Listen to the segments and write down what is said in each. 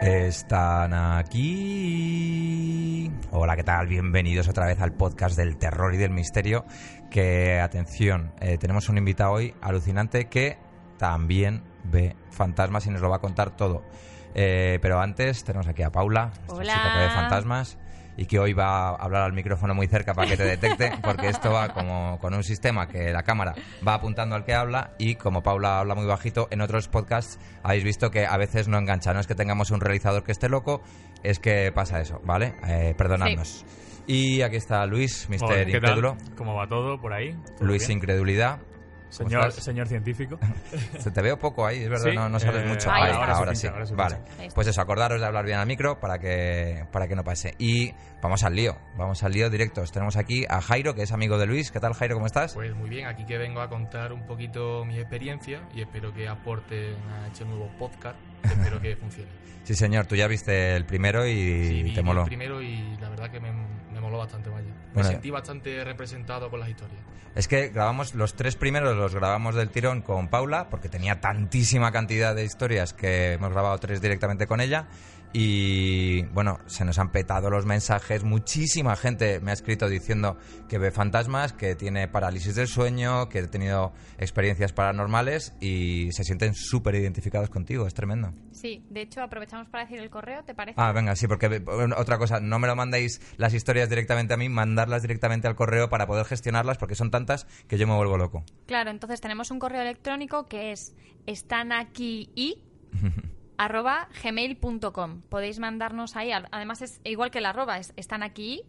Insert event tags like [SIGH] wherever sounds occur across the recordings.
Están aquí. Hola, ¿qué tal? Bienvenidos otra vez al podcast del terror y del misterio. Que, atención, eh, tenemos un invitado hoy alucinante que también ve fantasmas y nos lo va a contar todo. Eh, pero antes tenemos aquí a Paula, esta Hola. chica que ve fantasmas y que hoy va a hablar al micrófono muy cerca para que te detecte, porque esto va como con un sistema que la cámara va apuntando al que habla y como Paula habla muy bajito, en otros podcasts habéis visto que a veces no engancha. No es que tengamos un realizador que esté loco, es que pasa eso, ¿vale? Eh, perdonadnos. Y aquí está Luis, Hola, Mister ¿qué tal? Incrédulo. ¿Cómo va todo por ahí? ¿Todo Luis bien? Incredulidad. ¿Cómo Señor, señor científico. [LAUGHS] Se te veo poco ahí, es verdad, Sí, no, no sabes eh, mucho. ahí ahora, ahora sí. sí pinta, ahora sí vale. Pues eso, acordaros de hablar bien al micro para que, para que no pase. Y vamos al lío, vamos al lío directos. Tenemos aquí a Jairo, que es amigo de Luis. ¿Qué tal, Jairo? ¿Cómo estás? Pues muy bien, aquí que vengo a contar un poquito mi experiencia y espero que aporten a este nuevo podcast. espero que funcione. Sí, señor, tú ya viste el primero y Sí, vi, te moló. el primero y la verdad que me, me moló bastante, vaya. Me Bueno, sentí bastante representado con las historias. Es que grabamos los tres primeros, los grabamos del tirón con Paula, porque tenía tantísima cantidad de historias que hemos grabado tres directamente con ella. Y bueno, se nos han petado los mensajes. Muchísima gente me ha escrito diciendo que ve fantasmas, que tiene parálisis del sueño, que ha tenido experiencias paranormales y se sienten súper identificados contigo. Es tremendo. Sí, de hecho aprovechamos para decir el correo, ¿te parece? Ah, venga, sí, porque otra cosa, no me lo mandéis las historias directamente a mí, mandarlas directamente al correo para poder gestionarlas, porque son tantas que yo me vuelvo loco. Claro, entonces tenemos un correo electrónico que es estanaquii [LAUGHS] arroba gmail.com. Podéis mandarnos ahí, además es igual que el arroba, es están aquí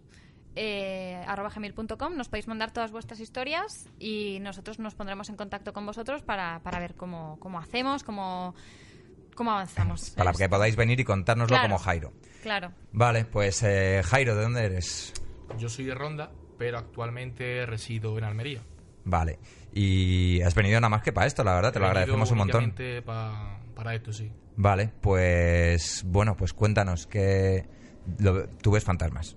eh, arroba gmail.com. Nos podéis mandar todas vuestras historias y nosotros nos pondremos en contacto con vosotros para, para ver cómo, cómo hacemos, cómo, cómo avanzamos. Para que podáis venir y contárnoslo Claro. como Jairo. Claro. Vale, pues eh, Jairo, ¿de dónde eres? Yo soy de Ronda, pero actualmente resido en Almería. Vale. Y has venido nada más que para esto, la verdad, te lo He agradecemos un montón. Para esto, sí. Vale, pues bueno, pues cuéntanos que lo- tú ves fantasmas.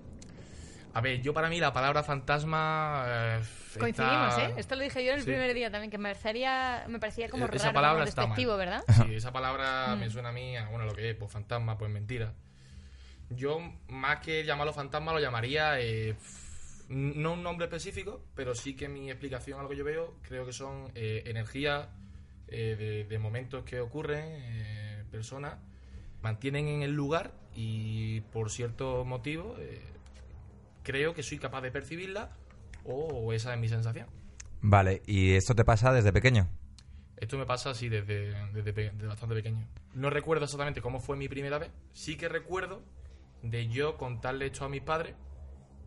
A ver, yo para mí la palabra fantasma... eh, Coincidimos, está- ¿eh? Esto lo dije yo en el Sí. primer día también, que me parecía, me parecía como raro, esa como palabra está despectivo, ¿verdad? Sí, [LAUGHS] esa palabra me suena a mí, a, bueno, lo que es, pues fantasma, pues mentira. Yo, más que llamarlo fantasma, lo llamaría, eh, no un nombre específico, pero sí que mi explicación a lo que yo veo, creo que son eh, energías eh, de, de momentos que ocurren, eh, personas, mantienen en el lugar y por ciertos motivos eh, creo que soy capaz de percibirla o esa es mi sensación. Vale, ¿y esto te pasa desde pequeño? Esto me pasa así desde, desde, pe- desde bastante pequeño. No recuerdo exactamente cómo fue mi primera vez. Sí que recuerdo de yo contarle esto a mis padres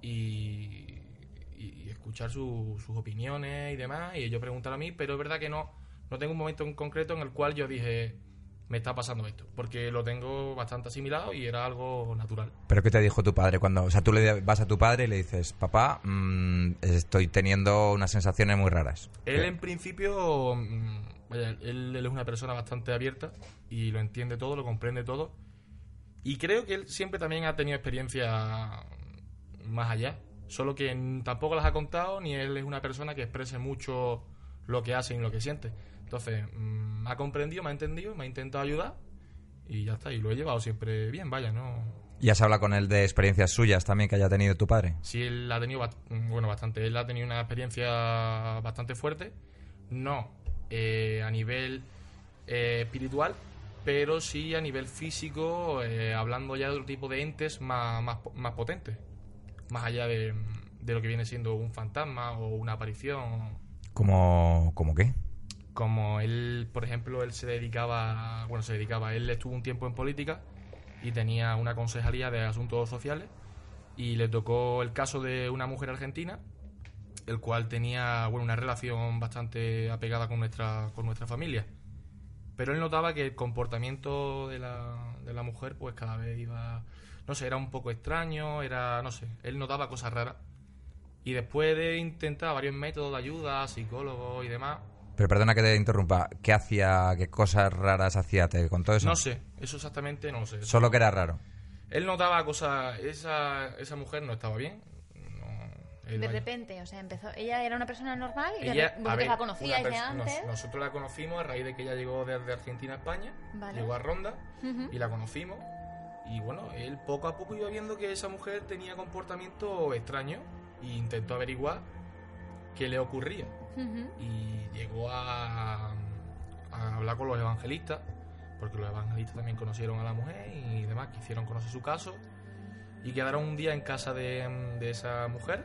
y, y- y escuchar su- sus opiniones y demás, y ellos preguntar a mí, pero es verdad que no, no tengo un momento en concreto en el cual yo dije, me está pasando esto, porque lo tengo bastante asimilado y era algo natural. ¿Pero qué te dijo tu padre cuando, o sea, tú le vas a tu padre y le dices, papá, mm, estoy teniendo unas sensaciones muy raras? Él en principio, mm, vaya, él, él es una persona bastante abierta y lo entiende todo, lo comprende todo. Y creo que él siempre también ha tenido experiencia más allá. Solo que tampoco las ha contado, ni él es una persona que exprese mucho lo que hace y lo que siente. Entonces, mm, me ha comprendido, me ha entendido, me ha intentado ayudar y ya está. Y lo he llevado siempre bien, vaya, ¿no? ¿Y has hablado con él de experiencias suyas también que haya tenido tu padre? Sí, él ha tenido, bast- bueno, bastante. Él ha tenido una experiencia bastante fuerte. No eh, a nivel eh, espiritual, pero sí a nivel físico, eh, hablando ya de otro tipo de entes más, más, más potentes. Más allá de, de lo que viene siendo un fantasma o una aparición. ¿Cómo, cómo qué? Como él, por ejemplo, él se dedicaba, bueno, se dedicaba, él estuvo un tiempo en política y tenía una concejalía de asuntos sociales y le tocó el caso de una mujer argentina, el cual tenía, bueno, una relación bastante apegada con nuestra, con nuestra familia. Pero él notaba que el comportamiento de la, de la mujer, pues cada vez iba. No sé, era un poco extraño, era. No sé, él notaba cosas raras. Y después de intentar varios métodos de ayuda, psicólogos y demás. Pero perdona que te interrumpa. ¿Qué hacía? ¿Qué cosas raras hacía? ¿Te contó eso? No sé, eso exactamente no lo sé. Solo que era raro. Él notaba cosas. Esa, esa mujer no estaba bien. No, De vaya. repente, o sea, empezó. Ella era una persona normal y Ella, vosotros ver, la conocíais de perso- nos- antes. nosotros la conocimos a raíz de que ella llegó desde Argentina a España, Vale. llegó a Ronda y la conocimos. Y bueno, él poco a poco iba viendo que esa mujer tenía comportamiento extraño e intentó averiguar qué le ocurría. Y llegó a, hablar con los evangelistas, porque los evangelistas también conocieron a la mujer y demás, quisieron conocer su caso. Y quedaron un día en casa de, esa mujer.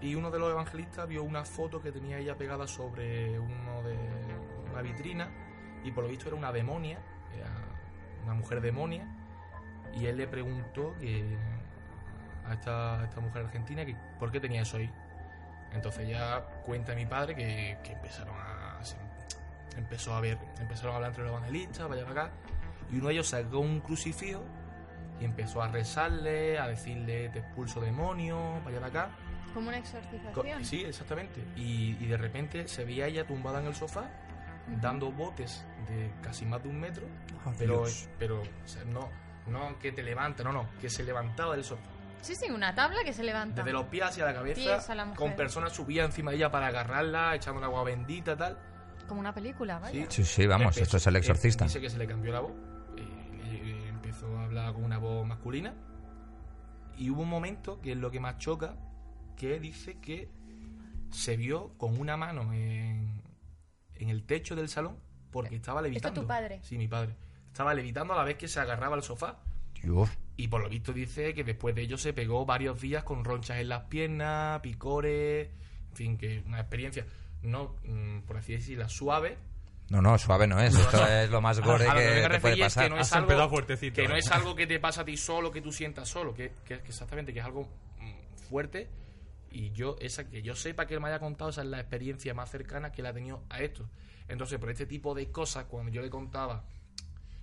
Y uno de los evangelistas vio una foto que tenía ella pegada sobre uno de una vitrina. Y por lo visto era una demonia, una mujer demonia. Y él le preguntó a esta, a esta mujer argentina que por qué tenía eso ahí. Entonces ya cuenta mi padre que, que empezaron a. se- empezó a ver, empezaron a hablar entre los evangelistas, vaya para acá. Y uno de ellos sacó un crucifijo y empezó a rezarle, a decirle te expulso demonio, vaya para acá. Como una Co- exorcización. Sí, exactamente. Y, y de repente se veía ella tumbada en el sofá, dando botes de casi más de un metro, Oh, pero, Dios. pero o sea, no, no que te levanta, no, no, que se levantaba del sofá. Sí, sí, una tabla que se levanta. Desde los pies hacia la cabeza, Pies a la mujer. con personas subían encima de ella para agarrarla, echándole agua bendita, tal. Como una película, vaya. Sí, sí, vamos, Empezó- esto es el exorcista. eh, Dice que se le cambió la voz. eh, eh, empezó a hablar con una voz masculina. Y hubo un momento, que es lo que más choca, que dice que se vio con una mano en, en el techo del salón porque estaba levitando. tu padre? Sí, mi padre. Estaba levitando a la vez que se agarraba al sofá. Dios. Y por lo visto dice que después de ello se pegó varios días con ronchas en las piernas, picores, en fin, que una experiencia, no, mm, por así decirlo, suave. No, no, suave no es. Esto es lo más gore A lo que, me te puede refería es pasar. que no es algo, fuertecito, que no ¿eh? es algo que te pasa a ti solo, que tú sientas solo, que, que- que exactamente, que es algo mm, fuerte. Y yo, esa que yo sepa que él me haya contado, esa es la experiencia más cercana que él ha tenido a esto. Entonces, por este tipo de cosas, cuando yo le contaba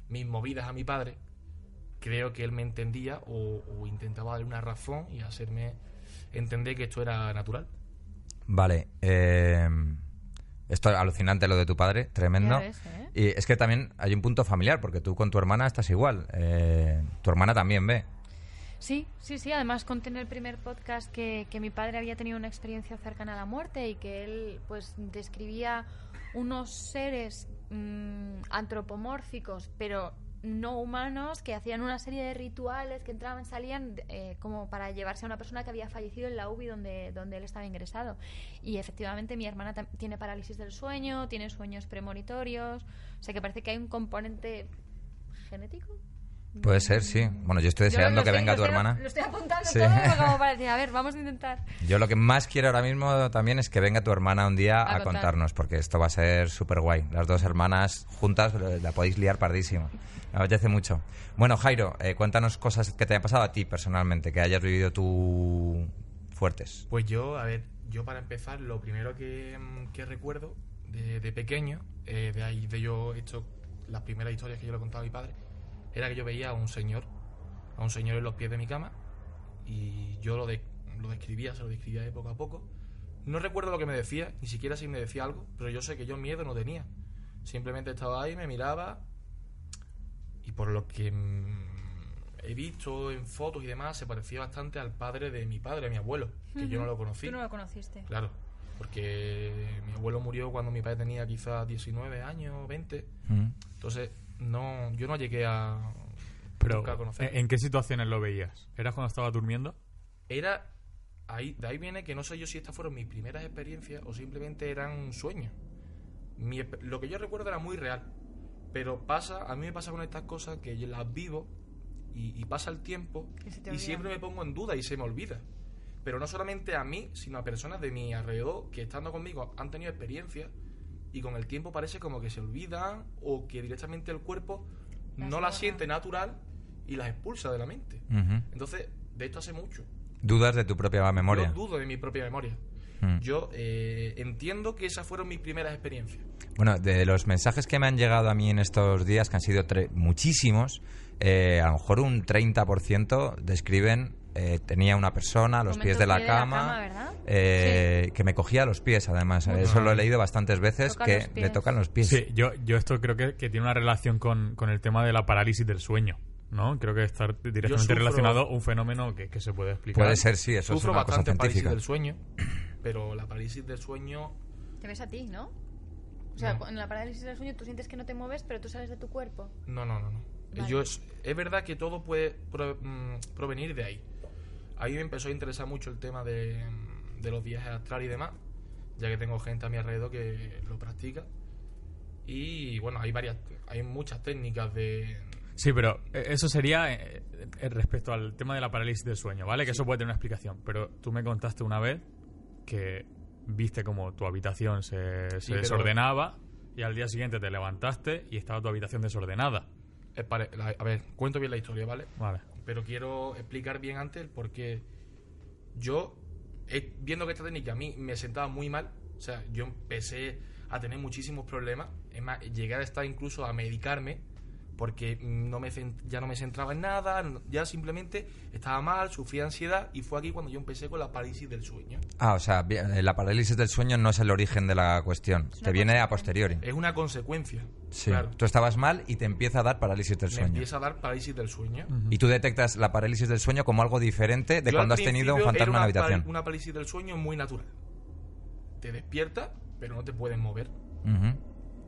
mis movidas a mi padre, creo que él me entendía o, o intentaba darle una razón y hacerme entender que esto era natural. Vale. eh, esto es alucinante lo de tu padre, tremendo. Ves, ¿eh? Y es que también hay un punto familiar, porque tú con tu hermana estás igual. Eh, tu hermana también ve. Sí, sí, sí. Además conté en el primer podcast que, que mi padre había tenido una experiencia cercana a la muerte y que él pues describía unos seres mm, antropomórficos, pero no humanos, que hacían una serie de rituales que entraban, salían eh, como para llevarse a una persona que había fallecido en la UBI donde, donde él estaba ingresado. Y efectivamente mi hermana tiene parálisis del sueño, tiene sueños premonitorios, o sea que parece que hay un componente genético. Puede ser, sí. Bueno, yo estoy Yo deseando lo que estoy- venga tu hermana. Lo estoy apuntando Sí. todo como para [LAUGHS] decir, a ver, vamos a intentar. Yo lo que más quiero ahora mismo también es que venga tu hermana un día A a, contar. contarnos, porque esto va a ser súper guay. Las dos hermanas juntas la podéis liar pardísima. Me apetece mucho. Bueno, Jairo, eh, cuéntanos cosas que te hayan pasado a ti personalmente, que hayas vivido tú fuertes. Pues yo, a ver, yo para empezar, lo primero que, mm, que recuerdo de, de pequeño, eh, de ahí de yo hecho las primeras historias que yo le contaba a mi padre, era que yo veía a un señor, a un señor en los pies de mi cama, y yo lo, de- lo describía, se lo describía de poco a poco. No recuerdo lo que me decía, ni siquiera si me decía algo, pero yo sé que yo miedo no tenía. Simplemente estaba ahí, me miraba, y por lo que mm, he visto en fotos y demás, se parecía bastante al padre de mi padre, a mi abuelo, que yo no lo conocí. Tú no lo conociste. Claro, porque mi abuelo murió cuando mi padre tenía quizás 19 años, 20. Mm. Entonces, no, yo no llegué a, Pero, nunca a conocer. ¿en qué situaciones lo veías? ¿Eras cuando estabas durmiendo? Era ahí, de ahí viene que no sé yo si estas fueron mis primeras experiencias o simplemente eran sueños. Mi lo que yo recuerdo era muy real, pero pasa, a mí me pasa con estas cosas que yo las vivo y, y pasa el tiempo Y siempre me pongo en duda y se me olvida. Pero no solamente a mí, sino a personas de mi alrededor que estando conmigo han tenido experiencias y con el tiempo parece como que se olvidan o que directamente el cuerpo no las borra. siente natural y las expulsa de la mente. Entonces, de esto hace mucho. Dudas de tu propia memoria. Yo dudo de mi propia memoria. Mm. Yo eh, entiendo que esas fueron mis primeras experiencias. Bueno, de los mensajes que me han llegado a mí en estos días, que han sido tre- muchísimos, eh, a lo mejor un 30% describen eh, tenía una persona a los pies de la pie de la cama, cama, eh, que me cogía los pies, además. Eso lo he leído bastantes veces, Toca que le tocan los pies. Sí, yo, yo esto creo que, que tiene una relación con, con el tema de la parálisis del sueño, ¿no? Creo que está directamente sufro- relacionado un fenómeno que, que se puede explicar. Puede ser, sí, eso Sufro es una cosa bastante parálisis científica. del sueño, pero la parálisis del sueño Te ves a ti, ¿no? O sea, No. en la parálisis del sueño tú sientes que no te mueves, pero tú sales de tu cuerpo. No, no, no, no. Vale. Yo es, es verdad que todo puede pro- mm, provenir de ahí. A mí me empezó a interesar mucho el tema de, mm, de los viajes astrales y demás, ya que tengo gente a mi alrededor que lo practica. Y bueno, hay varias, hay muchas técnicas de... Sí, pero eh, eso sería eh, eh, respecto al tema de la parálisis del sueño, ¿vale? Que eso puede tener una explicación. Pero tú me contaste una vez que viste como tu habitación se, se Sí, pero- desordenaba y al día siguiente te levantaste y estaba tu habitación desordenada. es pare- la- a ver, cuento bien la historia, ¿vale? Vale. pero quiero explicar bien antes el por qué yo, viendo que esta técnica a mí me sentaba muy mal, o sea, yo empecé a tener muchísimos problemas, es más, llegué a estar incluso a medicarme, porque no me ya no me centraba en nada, ya simplemente estaba mal, sufría ansiedad, y fue aquí cuando yo empecé con la parálisis del sueño. Ah, o sea, eh, la parálisis del sueño no es el origen de la cuestión, Es te viene a posteriori. Es una consecuencia. Sí, Claro. tú estabas mal y te empieza a dar parálisis del Me sueño. empieza a dar parálisis del sueño. Y tú detectas la parálisis del sueño como algo diferente de Yo cuando has tenido un fantasma en la habitación. Una parálisis del sueño muy natural. Te despiertas, pero no te puedes mover.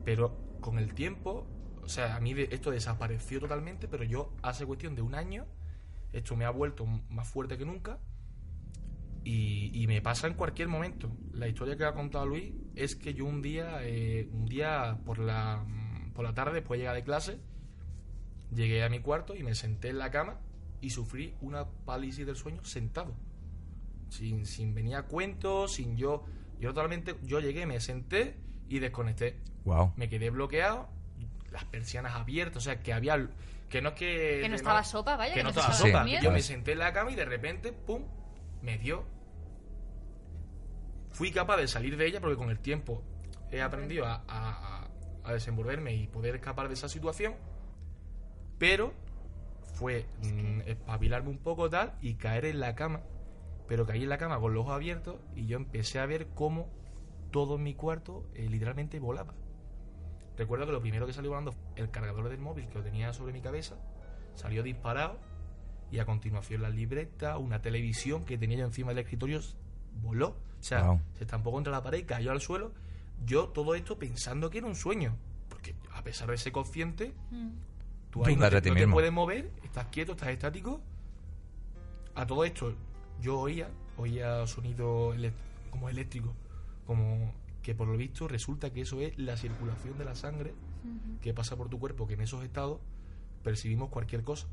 Pero con el tiempo, o sea, a mí esto desapareció totalmente, pero yo hace cuestión de un año, esto me ha vuelto más fuerte que nunca y, y me pasa en cualquier momento. La historia que ha contado Luis es que yo un día, eh, un día por la, mm, por la tarde, después de llegar de clase, llegué a mi cuarto y me senté en la cama y sufrí una parálisis del sueño sentado. Sin, sin venir a cuento, sin yo... Yo totalmente... Yo llegué, me senté y desconecté Wow. me quedé bloqueado, las persianas abiertas, o sea, que había... Que no es que... Que no estaba sopa, vaya, Que que no estaba sopa. Yo me senté en la cama y de repente, pum, me dio. Fui capaz de salir de ella porque con el tiempo he aprendido a, a- a- a desenvolverme y poder escapar de esa situación, pero fue mm, espabilarme un poco tal y caer en la cama. Pero caí en la cama con los ojos abiertos y yo empecé a ver cómo todo en mi cuarto eh, literalmente volaba. Recuerdo que lo primero que salió volando fue el cargador del móvil que lo tenía sobre mi cabeza, salió disparado y a continuación la libreta, una televisión que tenía yo encima del escritorio voló. O sea, Wow. se estampó contra la pared y cayó al suelo. Yo todo esto pensando que era un sueño. Porque a pesar de ser consciente, Mm. tú ahí no te, no te puedes mover, estás quieto, estás estático. A todo esto, yo oía, oía sonido como eléctrico, como que por lo visto resulta que eso es la circulación de la sangre que pasa por tu cuerpo, que en esos estados percibimos cualquier cosa.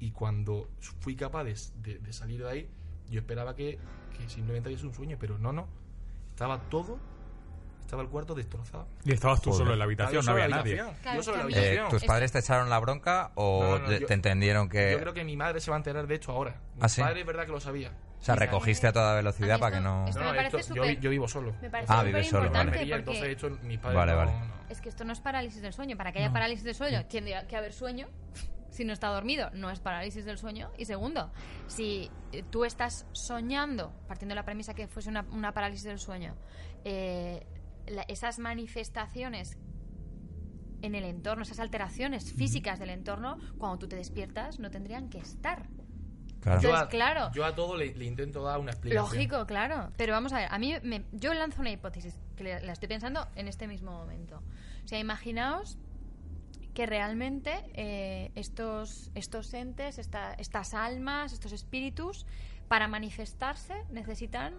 Y cuando fui capaz de, de- de salir de ahí, yo esperaba que, que simplemente hubiese un sueño, pero no, no. Estaba todo, estaba el cuarto destrozado. Y estabas tú Joder. solo en la habitación, no había nadie. yo solo en la Eh, habitación. ¿Tus padres te echaron la bronca o No, no, no, de- yo- te entendieron que... Yo creo que mi madre se va a enterar de esto ahora. Mi ¿Ah, sí? padre es verdad que lo sabía. O sea, recogiste a toda velocidad A para que no... esto- No, me no, parece esto- yo, vivo solo. Me parece Ah, vives solo, vale. importante Almería, porque entonces esto mis padres Vale, no- vale. no. es que esto no es parálisis del sueño. Para que haya parálisis del sueño, tiene que haber sueño. [LAUGHS] Si no está dormido, no es parálisis del sueño. Y segundo, si eh, tú estás soñando, partiendo de la premisa que fuese una, una parálisis del sueño, eh, la- esas manifestaciones en el entorno, esas alteraciones físicas del entorno, cuando tú te despiertas, no tendrían que estar. Claro. Yo, a, claro. yo a todo le, le intento dar una explicación. Lógico, claro. Pero vamos a ver, a mí me- yo lanzo una hipótesis que le- la estoy pensando en este mismo momento. O sea, imaginaos que realmente eh, estos, estos entes, esta- estas almas, estos espíritus, para manifestarse necesitan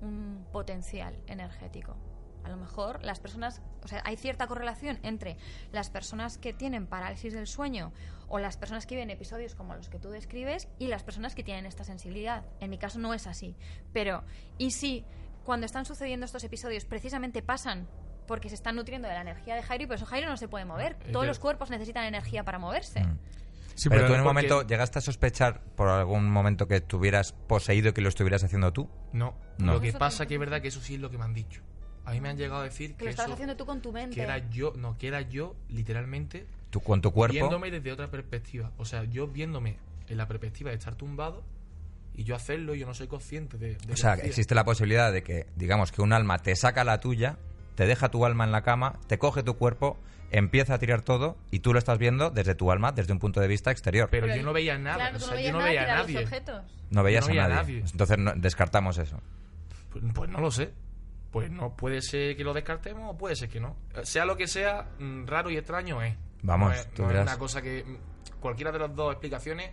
un potencial energético. A lo mejor las personas, o sea, hay cierta correlación entre las personas que tienen parálisis del sueño o las personas que viven episodios como los que tú describes y las personas que tienen esta sensibilidad. En mi caso no es así. Pero, ¿y si cuando están sucediendo estos episodios precisamente pasan porque se están nutriendo de la energía de Jairo y por eso Jairo no se puede mover? Todos los cuerpos necesitan energía para moverse. Mm. Sí, pero, pero tú en un porque- momento llegaste a sospechar por algún momento que estuvieras poseído y que lo estuvieras haciendo tú. No. No. Lo que pasa que es verdad que eso sí es lo que me han dicho. A mí me han llegado a decir Que que, lo estabas eso- haciendo tú con tu mente. que era yo, no, que era yo literalmente Tú con tu cuerpo. viéndome desde otra perspectiva. O sea, yo viéndome en la perspectiva de estar tumbado y yo hacerlo y yo no soy consciente de, de O sea, existe la posibilidad de que, digamos, que un alma te saca la tuya, te deja tu alma en la cama, te coge tu cuerpo, empieza a tirar todo y tú lo estás viendo desde tu alma, desde un punto de vista exterior. Pero, yo no veía nada. Claro, o sea, no veías yo no nada veía a tirar los nadie. objetos. no veías no veía a a nadie. nadie. Entonces no- descartamos eso. Pues, pues no lo sé. Pues no, puede ser que lo descartemos o puede ser que no. Sea lo que sea, mm, raro y extraño es. Vamos, no es, tú no es una cosa que. mm, Cualquiera de las dos explicaciones.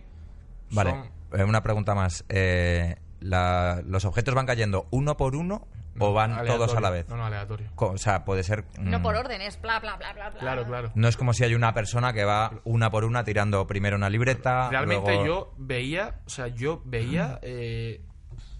Vale, son- eh, una pregunta más. Eh, la- ¿Los objetos van cayendo uno por uno o no, van aleatorio. todos a la vez? No, no, aleatorio. O sea, puede ser... No mm, por órdenes, bla, bla, bla, bla, bla. Claro, claro. No es como si hay una persona que va una por una tirando primero una libreta. Realmente luego- yo veía, o sea, yo veía eh,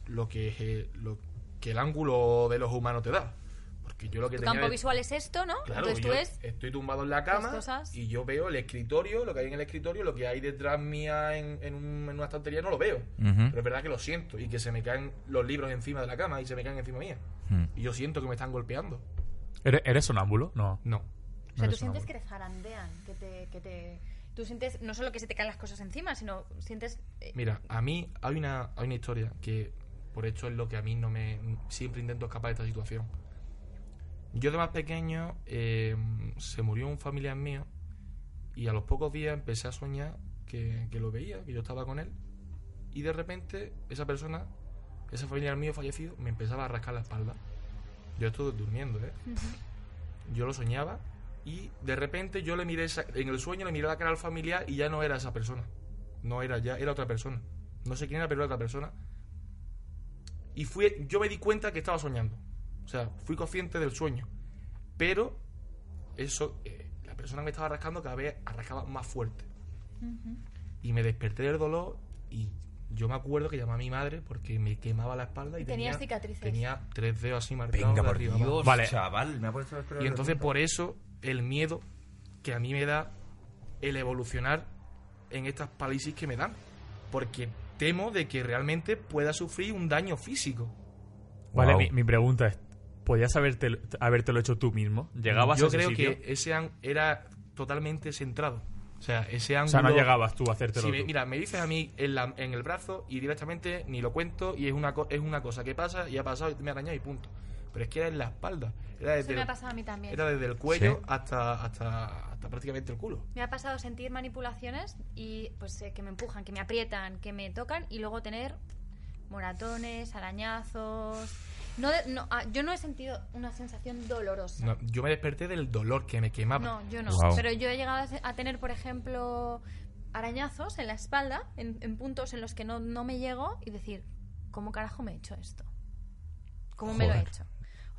lo que eh, lo que el ángulo de los humanos te da. Porque yo lo que Tu tenía campo visual es esto, ¿no? Claro, Entonces tú ves... estoy tumbado en la cama cosas. y yo veo el escritorio, lo que hay en el escritorio, lo que hay detrás mía en, en, un- en una estantería no lo veo. Pero es verdad que lo siento y que se me caen los libros encima de la cama y se me caen encima mía. Mm. Y yo siento que me están golpeando. ¿Eres, eres sonámbulo? No. No. O sea, No tú sientes que te zarandean, que te, que te... Tú sientes no solo que se te caen las cosas encima, sino sientes... eh, Mira, a mí hay una, hay una historia que por hecho es lo que a mí no me... Siempre intento escapar de esta situación. Yo de más pequeño eh, se murió un familiar mío y a los pocos días empecé a soñar que, que lo veía, que yo estaba con él y de repente esa persona, ese familiar mío fallecido, me empezaba a rascar la espalda. Yo estuve durmiendo, ¿eh? Yo lo soñaba y de repente yo le miré, esa- en el sueño le miré la cara al familiar y ya no era esa persona. No era ya, era otra persona. No sé quién era, pero era otra persona. Y fui, yo me di cuenta que estaba soñando. O sea, fui consciente del sueño. Pero eso, eh, la persona que me estaba rascando cada vez arrascaba más fuerte. Y me desperté del dolor y yo me acuerdo que llamé a mi madre porque me quemaba la espalda y, Y tenías cicatrices. Tenía tres dedos así marcados. Venga, de por arriba. Dios, Vale. chaval. Me ha puesto Y entonces por eso el miedo que a mí me da el evolucionar en estas parálisis que me dan. Porque temo de que realmente pueda sufrir un daño físico. Vale, Wow. mi, mi pregunta es, ¿podías haberte, habértelo hecho tú mismo? ¿Llegabas Yo a ese creo sitio? que ese an- era totalmente centrado. O sea, ese O ángulo... sea, no llegabas tú a hacértelo Si me- tú. mira, me dices a mí en, la- en el brazo y directamente ni lo cuento y es una, co- es una cosa que pasa y ha pasado y me ha arañado y punto. Pero es que era en la espalda. Era Eso desde, me ha el, pasado a mí también. era desde el cuello Sí. hasta, hasta, hasta prácticamente el culo. Me ha pasado sentir manipulaciones y pues eh, que me empujan, que me aprietan, que me tocan y luego tener moratones, arañazos. No, no, ah, yo no he sentido una sensación dolorosa. No, yo me desperté del dolor que me quemaba. No, yo no. Pero yo he llegado a tener, por ejemplo, arañazos en la espalda, en, en puntos en los que no, no me llego y decir, ¿cómo carajo me he hecho esto? ¿Cómo me lo he hecho?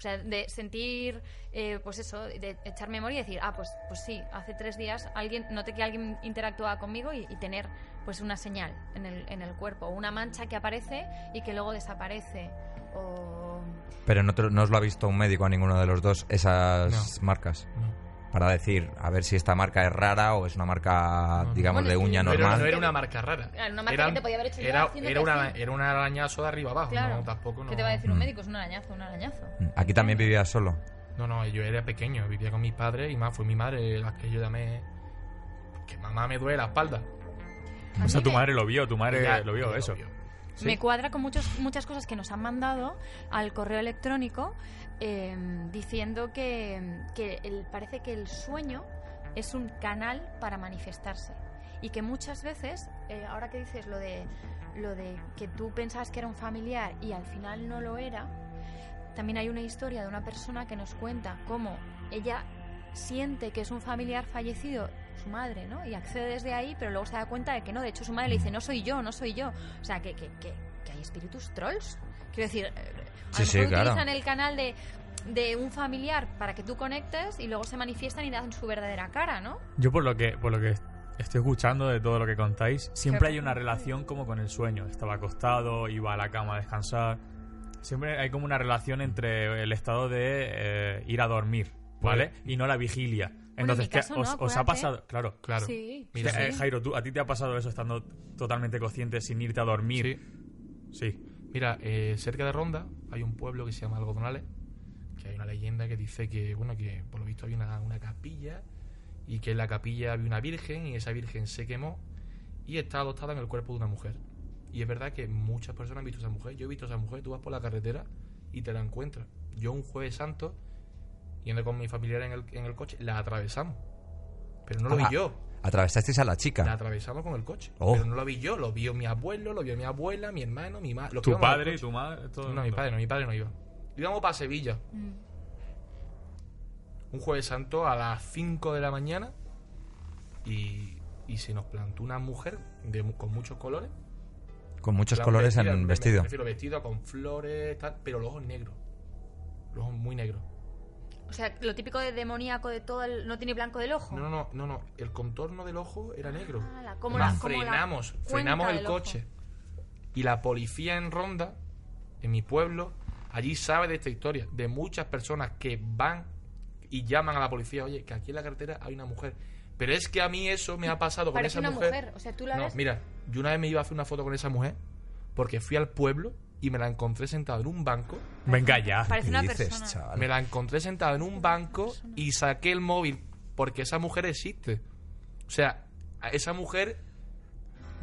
O sea, de sentir, eh, pues eso, de echar memoria y decir, ah, pues, pues sí, hace tres días alguien, noté que alguien interactuaba conmigo y, y tener pues una señal en el, en el cuerpo, o una mancha que aparece y que luego desaparece. O... Pero no, te- no os lo ha visto un médico a ninguno de los dos, esas marcas. No. Para decir, a ver si esta marca es rara o es una marca, digamos, Bueno, de uña Pero normal. no era una marca rara. Claro, una marca que te podía haber hecho era, era, una, era un arañazo de arriba abajo. Claro. No, tampoco no. ¿Qué te va a decir un Mm. médico? Es un arañazo, un arañazo. Aquí también vivías solo. No, no, yo era pequeño, vivía con mis padres y más fue mi madre la que yo llamé. Que mamá me duele la espalda. O sea, tu me- madre lo vio, tu madre lo vio, eso. vio. Sí. Me cuadra con muchos, muchas cosas que nos han mandado al correo electrónico eh, diciendo que, que el- parece que el sueño es un canal para manifestarse y que muchas veces, eh, ahora que dices lo de, lo de que tú pensabas que era un familiar y al final no lo era, también hay una historia de una persona que nos cuenta cómo ella siente que es un familiar fallecido, su madre, ¿no? Y accede desde ahí, pero luego se da cuenta de que no. De hecho, su madre le dice, no soy yo, no soy yo. O sea, que, que, que, que hay espíritus trolls. Quiero decir, eh, a Sí, lo sí, mejor claro. utilizan el canal de, de un familiar para que tú conectes y luego se manifiestan y dan su verdadera cara, ¿no? Yo por lo que por lo que estoy escuchando de todo lo que contáis, siempre hay una relación como con el sueño. Estaba acostado, iba a la cama a descansar. Siempre hay como una relación entre el estado de eh, ir a dormir, ¿vale? Y no la vigilia. Entonces, ¿qué- no, os, ha pasado? Claro. Claro. Sí. Mira, Eh, sí. Jairo, ¿tú, ¿a ti te ha pasado eso estando totalmente consciente sin irte a dormir? Sí. Mira, eh, cerca de Ronda hay un pueblo que se llama Algodonales, que hay una leyenda que dice que, bueno, que por lo visto había una, una capilla y que en la capilla había una virgen y esa virgen se quemó y está adoptada en el cuerpo de una mujer. Y es verdad que muchas personas han visto a esa mujer. Yo he visto a esa mujer, tú vas por la carretera y te la encuentras. Yo un jueves santo, yendo con mi familiar en el, en el coche, la atravesamos. Pero no lo vi yo. Atravesasteis a la La chica. atravesamos con el coche. Oh. Pero no lo vi yo, lo vio mi abuelo, lo vio mi abuela, mi hermano, mi madre. Tu padre y tu madre. todo No, mi padre no, mi padre no iba. Íbamos para Sevilla. Mm. Un jueves santo a las 5 de la mañana. Y, y se nos plantó una mujer de, con muchos colores. Con muchos Plan colores vestida, en me- vestido. Me refiero vestido con flores, tal, pero los ojos negros. Los ojos muy negros. O sea, lo típico de demoníaco de todo el... ¿No tiene blanco del ojo? No, no, no, no. El contorno del ojo era negro. Ah, la- como la- como frenamos, frenamos el ojo. coche. Y la policía en Ronda, en mi pueblo, allí sabe de esta historia. De muchas personas que van y llaman a la policía, oye, que aquí en la carretera hay una mujer. Pero es que a mí eso me ha pasado con esa una mujer. mujer. O sea, tú la no, ves... mira, yo una vez me iba a hacer una foto con esa mujer porque fui al pueblo y me la encontré sentada en un banco. Venga ya. Parece ¿Qué una dices, persona. chaval? Me la encontré sentada en un banco y saqué el móvil porque esa mujer existe. O sea, esa mujer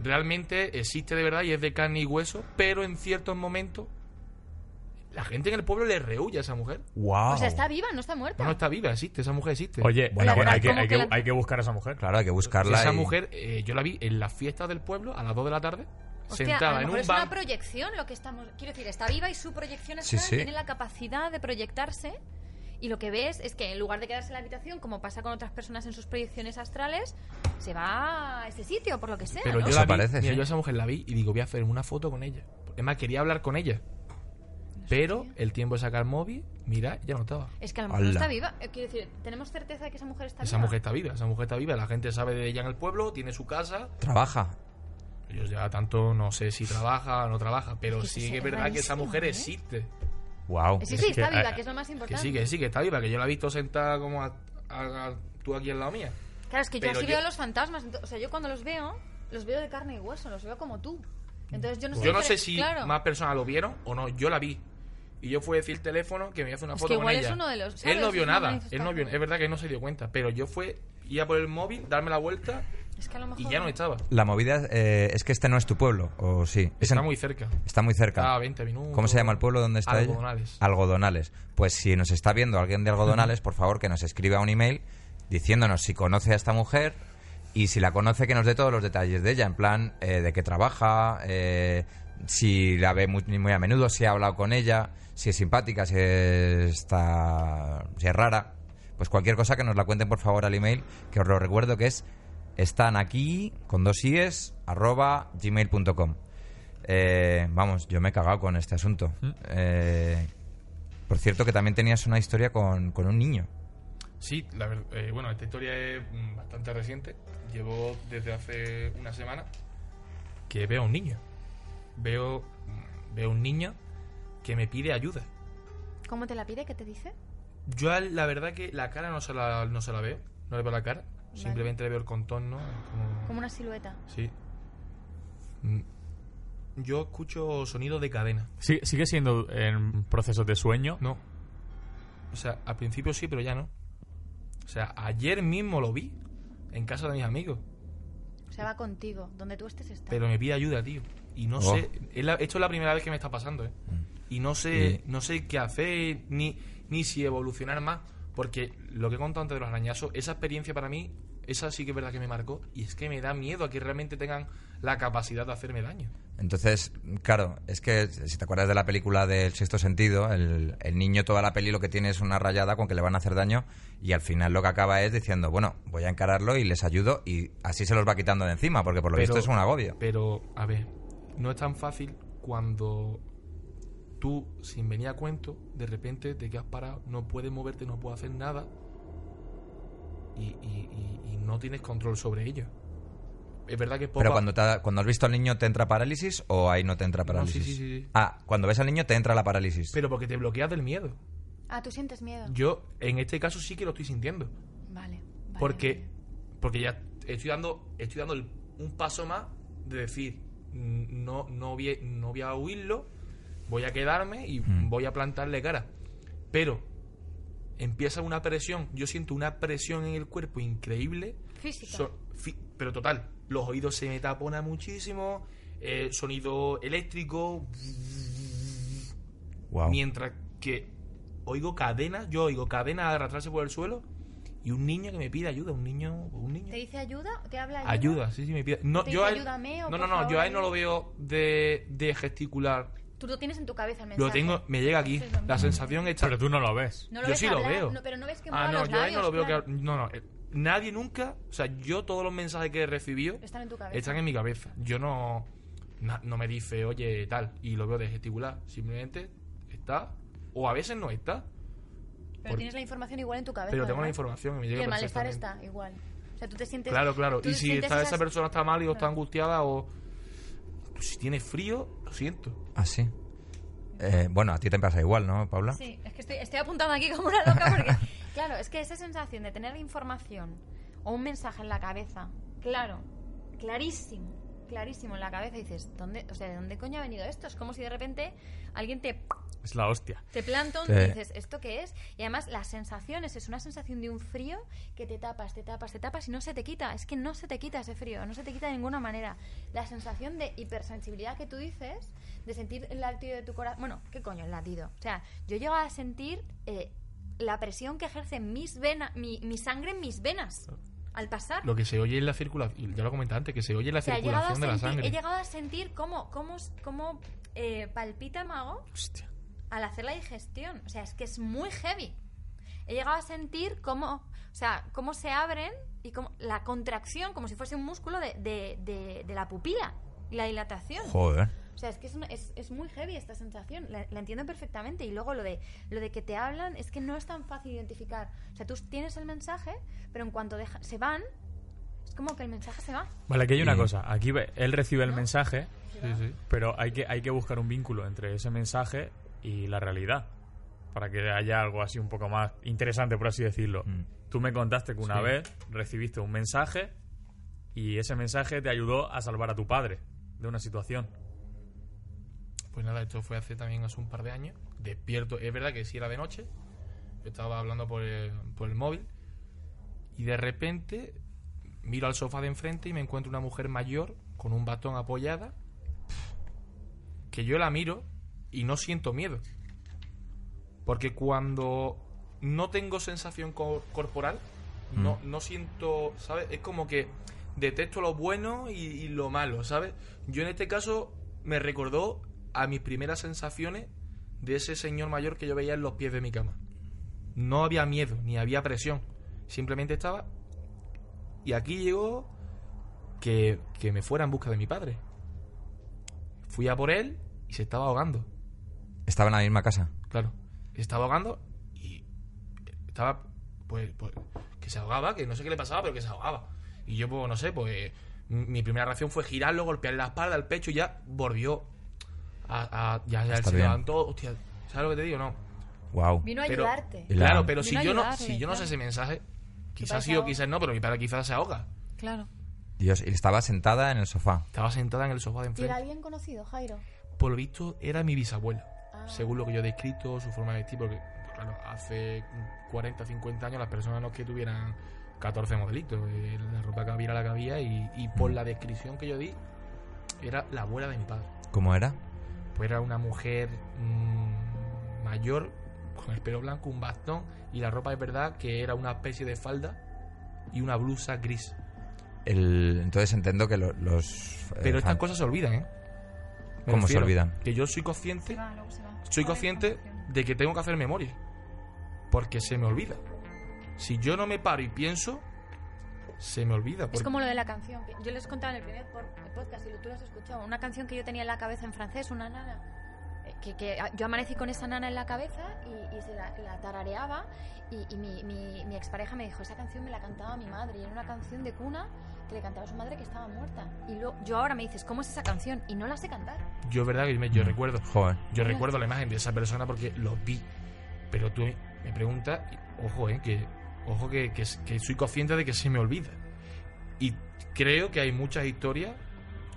realmente existe de verdad y es de carne y hueso, pero en ciertos momentos la gente en el pueblo le rehuye a esa mujer. ¡Wow! O sea, está viva, no está muerta. No, no está viva, existe, esa mujer existe. Oye, Bueno, hay, bueno, hay que, ¿cómo hay, que que, la- hay que buscar a esa mujer. Claro, hay que buscarla. esa y- mujer, eh, yo la vi en las fiestas del pueblo a las 2 de la tarde, Hostia, sentada a lo en mejor un es una banco. proyección lo que estamos... Quiero decir, está viva y su proyección Sí, astral sí. tiene la capacidad de proyectarse y lo que ves es que en lugar de quedarse en la habitación, como pasa con otras personas en sus proyecciones astrales, se va a ese sitio, por lo que sea, Pero ¿no? yo la vi, parece, mira, sí. yo a esa mujer la vi y digo, voy a hacer una foto con ella. Es más, quería hablar con ella. Pero el tiempo de sacar el móvil, mira, ya no estaba. Es que a lo mejor está viva. Eh, Quiero decir, ¿tenemos certeza de que esa mujer está Esa viva? mujer está viva, esa mujer está viva. La gente sabe de ella en el pueblo, tiene su casa. Trabaja. Yo ya tanto no sé si trabaja o no trabaja, pero Es que sí que es es verdad que esa mujer ¿eh? existe. ¡Wow! Sí, Es sí, que, está viva, eh, que es lo más Que importante. sí, que sí, que está viva, que yo la he visto sentada como a, a- a- tú aquí al lado mía. Claro, es que yo así yo- veo los fantasmas. O sea, yo cuando los veo, los veo de carne y hueso, los veo como tú. Entonces yo no sé... Yo no sé si claro. más personas lo vieron o no, yo la vi. Y yo fui a decir el teléfono que me iba a hacer una Es foto que con igual ella. es uno de los- él no vio Es nada, él no vio, es verdad que él no se dio cuenta, pero yo fue, iba por el móvil, darme la vuelta Es que a lo mejor... y ya no estaba. La movida eh, es que este no es tu pueblo, ¿o sí? Es Está en- muy cerca. Está muy cerca. Está a 20 minutos. ¿Cómo se llama el pueblo donde está ella? Algodonales. Algodonales. Pues si nos está viendo alguien de Algodonales, por favor que nos escriba un email diciéndonos si conoce a esta mujer y si la conoce que nos dé todos los detalles de ella, en plan eh, de qué trabaja, eh, si la ve muy, muy a menudo, si ha hablado con ella, si es simpática, si está, si es rara. Pues cualquier cosa que nos la cuenten por favor al email, que os lo recuerdo que es están aquí con dos ies arroba gmail.com. Eh, vamos, yo me he cagado con este asunto. Eh, por cierto, que también tenías una historia con, con un niño. Sí, la ver- eh, bueno, esta historia es mm, bastante reciente. Llevo desde hace una semana que veo a un niño. Veo, mm, veo un niño que me pide ayuda. ¿Cómo te la pide? ¿Qué te dice? Yo a él, la verdad que la cara no se la, no se la veo. No le veo la cara. Simplemente le veo el contorno. Como... Como una silueta. Sí. Mm. Yo escucho sonidos de cadena. Sí- ¿Sigue siendo en procesos de sueño? No. O sea, al principio sí, pero ya no. O sea, ayer mismo lo vi en casa de mis amigos. O sea, va contigo. Donde tú estés está. Pero me pide ayuda, tío. Y no Oh. sé. es la- esto es la primera vez que me está pasando, ¿eh? Y no sé, no sé qué hacer, ni, ni si evolucionar más. Porque lo que he contado antes de los arañazos, esa experiencia para mí, esa sí que es verdad que me marcó. Y es que me da miedo a que realmente tengan la capacidad de hacerme daño. Entonces, claro, es que si te acuerdas de la película del sexto sentido, el, el niño toda la peli lo que tiene es una rayada con que le van a hacer daño y al final lo que acaba es diciendo, bueno, voy a encararlo y les ayudo y así se los va quitando de encima, porque por lo visto es un agobio. Pero, a ver, no es tan fácil cuando tú, sin venir a cuento, de repente te quedas parado, no puedes moverte, no puedes hacer nada y, y- y- y no tienes control sobre ello. Es verdad que poco Pero cuando, te ha- cuando has visto al niño, ¿te entra parálisis o ahí no te entra No, sí, parálisis? sí, sí, sí. Ah, cuando ves al niño te entra la parálisis. Pero porque te bloqueas del miedo. Ah, tú sientes miedo. Yo, en este caso, sí que lo estoy sintiendo. Vale. Porque, porque ya estoy dando, estoy dando el- un paso más de decir, mm, no, no, voy, a- no voy a huirlo, voy a quedarme y Mm. voy a plantarle cara. Pero empieza una presión, yo siento una presión en el cuerpo increíble. Física. So- fi- pero total, los oídos se me taponan muchísimo, eh, sonido eléctrico, Wow. mientras que oigo cadenas, yo oigo cadenas arrastrarse por el suelo y un niño que me pide ayuda, un niño, un niño. ¿Te dice ayuda? ¿Te habla ayuda? Ayuda, sí, sí, me pide. No, Te yo dice, a él- "Ayúdame", o, no, no, "Por no, favor, yo a él no ayuda". lo veo de, de gesticular. Tú lo tienes en tu cabeza el mensaje. Lo tengo, me llega aquí. Es lo La sensación está. Pero tú no lo ves. No lo yo ves sí lo hablar, veo. no, pero no ves que ah, no, los yo a él no lo veo claro. que. No, no. eh, Nadie nunca. O sea, yo todos los mensajes que he recibido Están en tu cabeza. están en mi cabeza. Yo no. na- no me dice, oye, tal, y lo veo de gesticular. Simplemente está. O a veces no está. Pero por- tienes la información igual en tu cabeza. Pero tengo la ¿verdad? información y me Y llega el malestar está igual. O sea, tú te sientes... Claro, claro. Y si esa esas- persona está mal y o está angustiada o. pues si tiene frío, lo siento. Ah, sí. Eh, bueno, a ti te pasa igual, ¿no, Paula? Sí, es que estoy, estoy apuntando aquí como una loca porque, [LAUGHS] claro, es que esa sensación de tener información o un mensaje en la cabeza, claro, clarísimo, clarísimo en la cabeza, y dices, ¿dónde, o sea, ¿de dónde coño ha venido esto? Es como si de repente alguien te, Es la hostia. te planta un Sí. y dices, ¿esto qué es? Y además las sensaciones, es una sensación de un frío que te tapas, te tapas, te tapas y no se te quita. Es que no se te quita ese frío, no se te quita de ninguna manera. La sensación de hipersensibilidad que tú dices, de sentir el latido de tu corazón. Bueno, ¿qué coño el latido? O sea, yo llego a sentir eh, la presión que ejerce mis venas, mi, mi sangre en mis venas al pasar. Lo que se oye en la circulación. Ya lo comenté antes, que se oye en la O sea, he llegado, a circulación de la sentir, sangre. he llegado a sentir cómo, cómo, cómo eh, palpita mago Hostia. al hacer la digestión. O sea, es que es muy heavy. He llegado a sentir cómo, o sea, cómo se abren y cómo, la contracción, como si fuese un músculo de, de, de- de la pupila y la dilatación. Joder. O sea, es que es, una- es, es muy heavy esta sensación. La, la entiendo perfectamente. Y luego lo de, lo de que te hablan es que no es tan fácil identificar. O sea, tú tienes el mensaje, pero en cuanto deja- se van, es como que el mensaje se va. Vale, aquí hay una Sí. cosa. Aquí él recibe el ¿No? mensaje, Sí, sí. pero hay que, hay que buscar un vínculo entre ese mensaje y la realidad. Para que haya algo así un poco más interesante, por así decirlo. Mm. Tú me contaste que una Sí. vez recibiste un mensaje y ese mensaje te ayudó a salvar a tu padre de una situación. Pues nada, esto fue hace también hace un par de años. Despierto, es verdad que sí era de noche. Yo estaba hablando por el, por el móvil. Y de repente miro al sofá de enfrente y me encuentro una mujer mayor con un bastón apoyada. Que yo la miro y no siento miedo. Porque cuando no tengo sensación co- corporal, no, no siento, ¿sabes? Es como que detecto lo bueno y, y lo malo, ¿sabes? Yo en este caso me recordó a mis primeras sensaciones de ese señor mayor que yo veía en los pies de mi cama. No había miedo, ni había presión. Simplemente estaba... Y aquí llegó que, que me fuera en busca de mi padre. Fui a por él y se estaba ahogando. Estaba en la misma casa. Claro. Se estaba ahogando y estaba, pues, pues, que se ahogaba, que no sé qué le pasaba, pero que se ahogaba. Y yo, pues, no sé, pues, mi primera reacción fue girarlo, golpearle la espalda, el pecho y ya volvió a... a- ya se bien. levantó. Hostia, ¿sabes lo que te digo? No. Wow. Vino a Pero- ayudarte. Claro, pero si Vino yo, no, si yo no sé ese mensaje, quizás sí o quizás no, pero mi padre quizás se ahoga. Claro. Dios, y estaba sentada en el sofá. Estaba sentada en el sofá de ¿Y era enfrente. alguien conocido, Jairo? Por lo visto, era mi bisabuela. Ah. según lo que yo he descrito, su forma de vestir, porque, claro, hace 40, 50 años las personas no es que tuvieran 14 modelitos, eh, la ropa que había era la que había y, y por Mm. la descripción que yo di, era la abuela de mi padre. ¿Cómo era? Pues era una mujer mm, mayor, con el pelo blanco, un bastón, y la ropa es verdad que era una especie de falda y una blusa gris. El, entonces entiendo que lo- los... eh, Pero estas cosas se olvidan, ¿eh? Me ¿Cómo se olvidan? Que yo soy consciente Se va, luego se va. soy consciente de que tengo que hacer memoria. Porque se me olvida. Si yo no me paro y pienso, se me olvida. Es porque- como lo de la canción. que yo les contaba en el primer podcast y tú lo has escuchado. Una canción que yo tenía en la cabeza en francés, una nana. eh, Que, que yo amanecí con esa nana en la cabeza y, y se la, la tarareaba. Y, y mi, mi, mi expareja me dijo: Esa canción me la cantaba mi madre. Y era una canción de cuna que le cantaba a su madre que estaba muerta. Y lo, yo ahora me dices: ¿Cómo es esa canción? Y no la sé cantar. Yo, verdad, que me- yo Mm. recuerdo. Joder. Yo recuerdo la imagen de esa persona porque lo vi. Pero tú me preguntas, ojo, eh, que ojo que, que, que soy consciente de que se me olvida. Y creo que hay muchas historias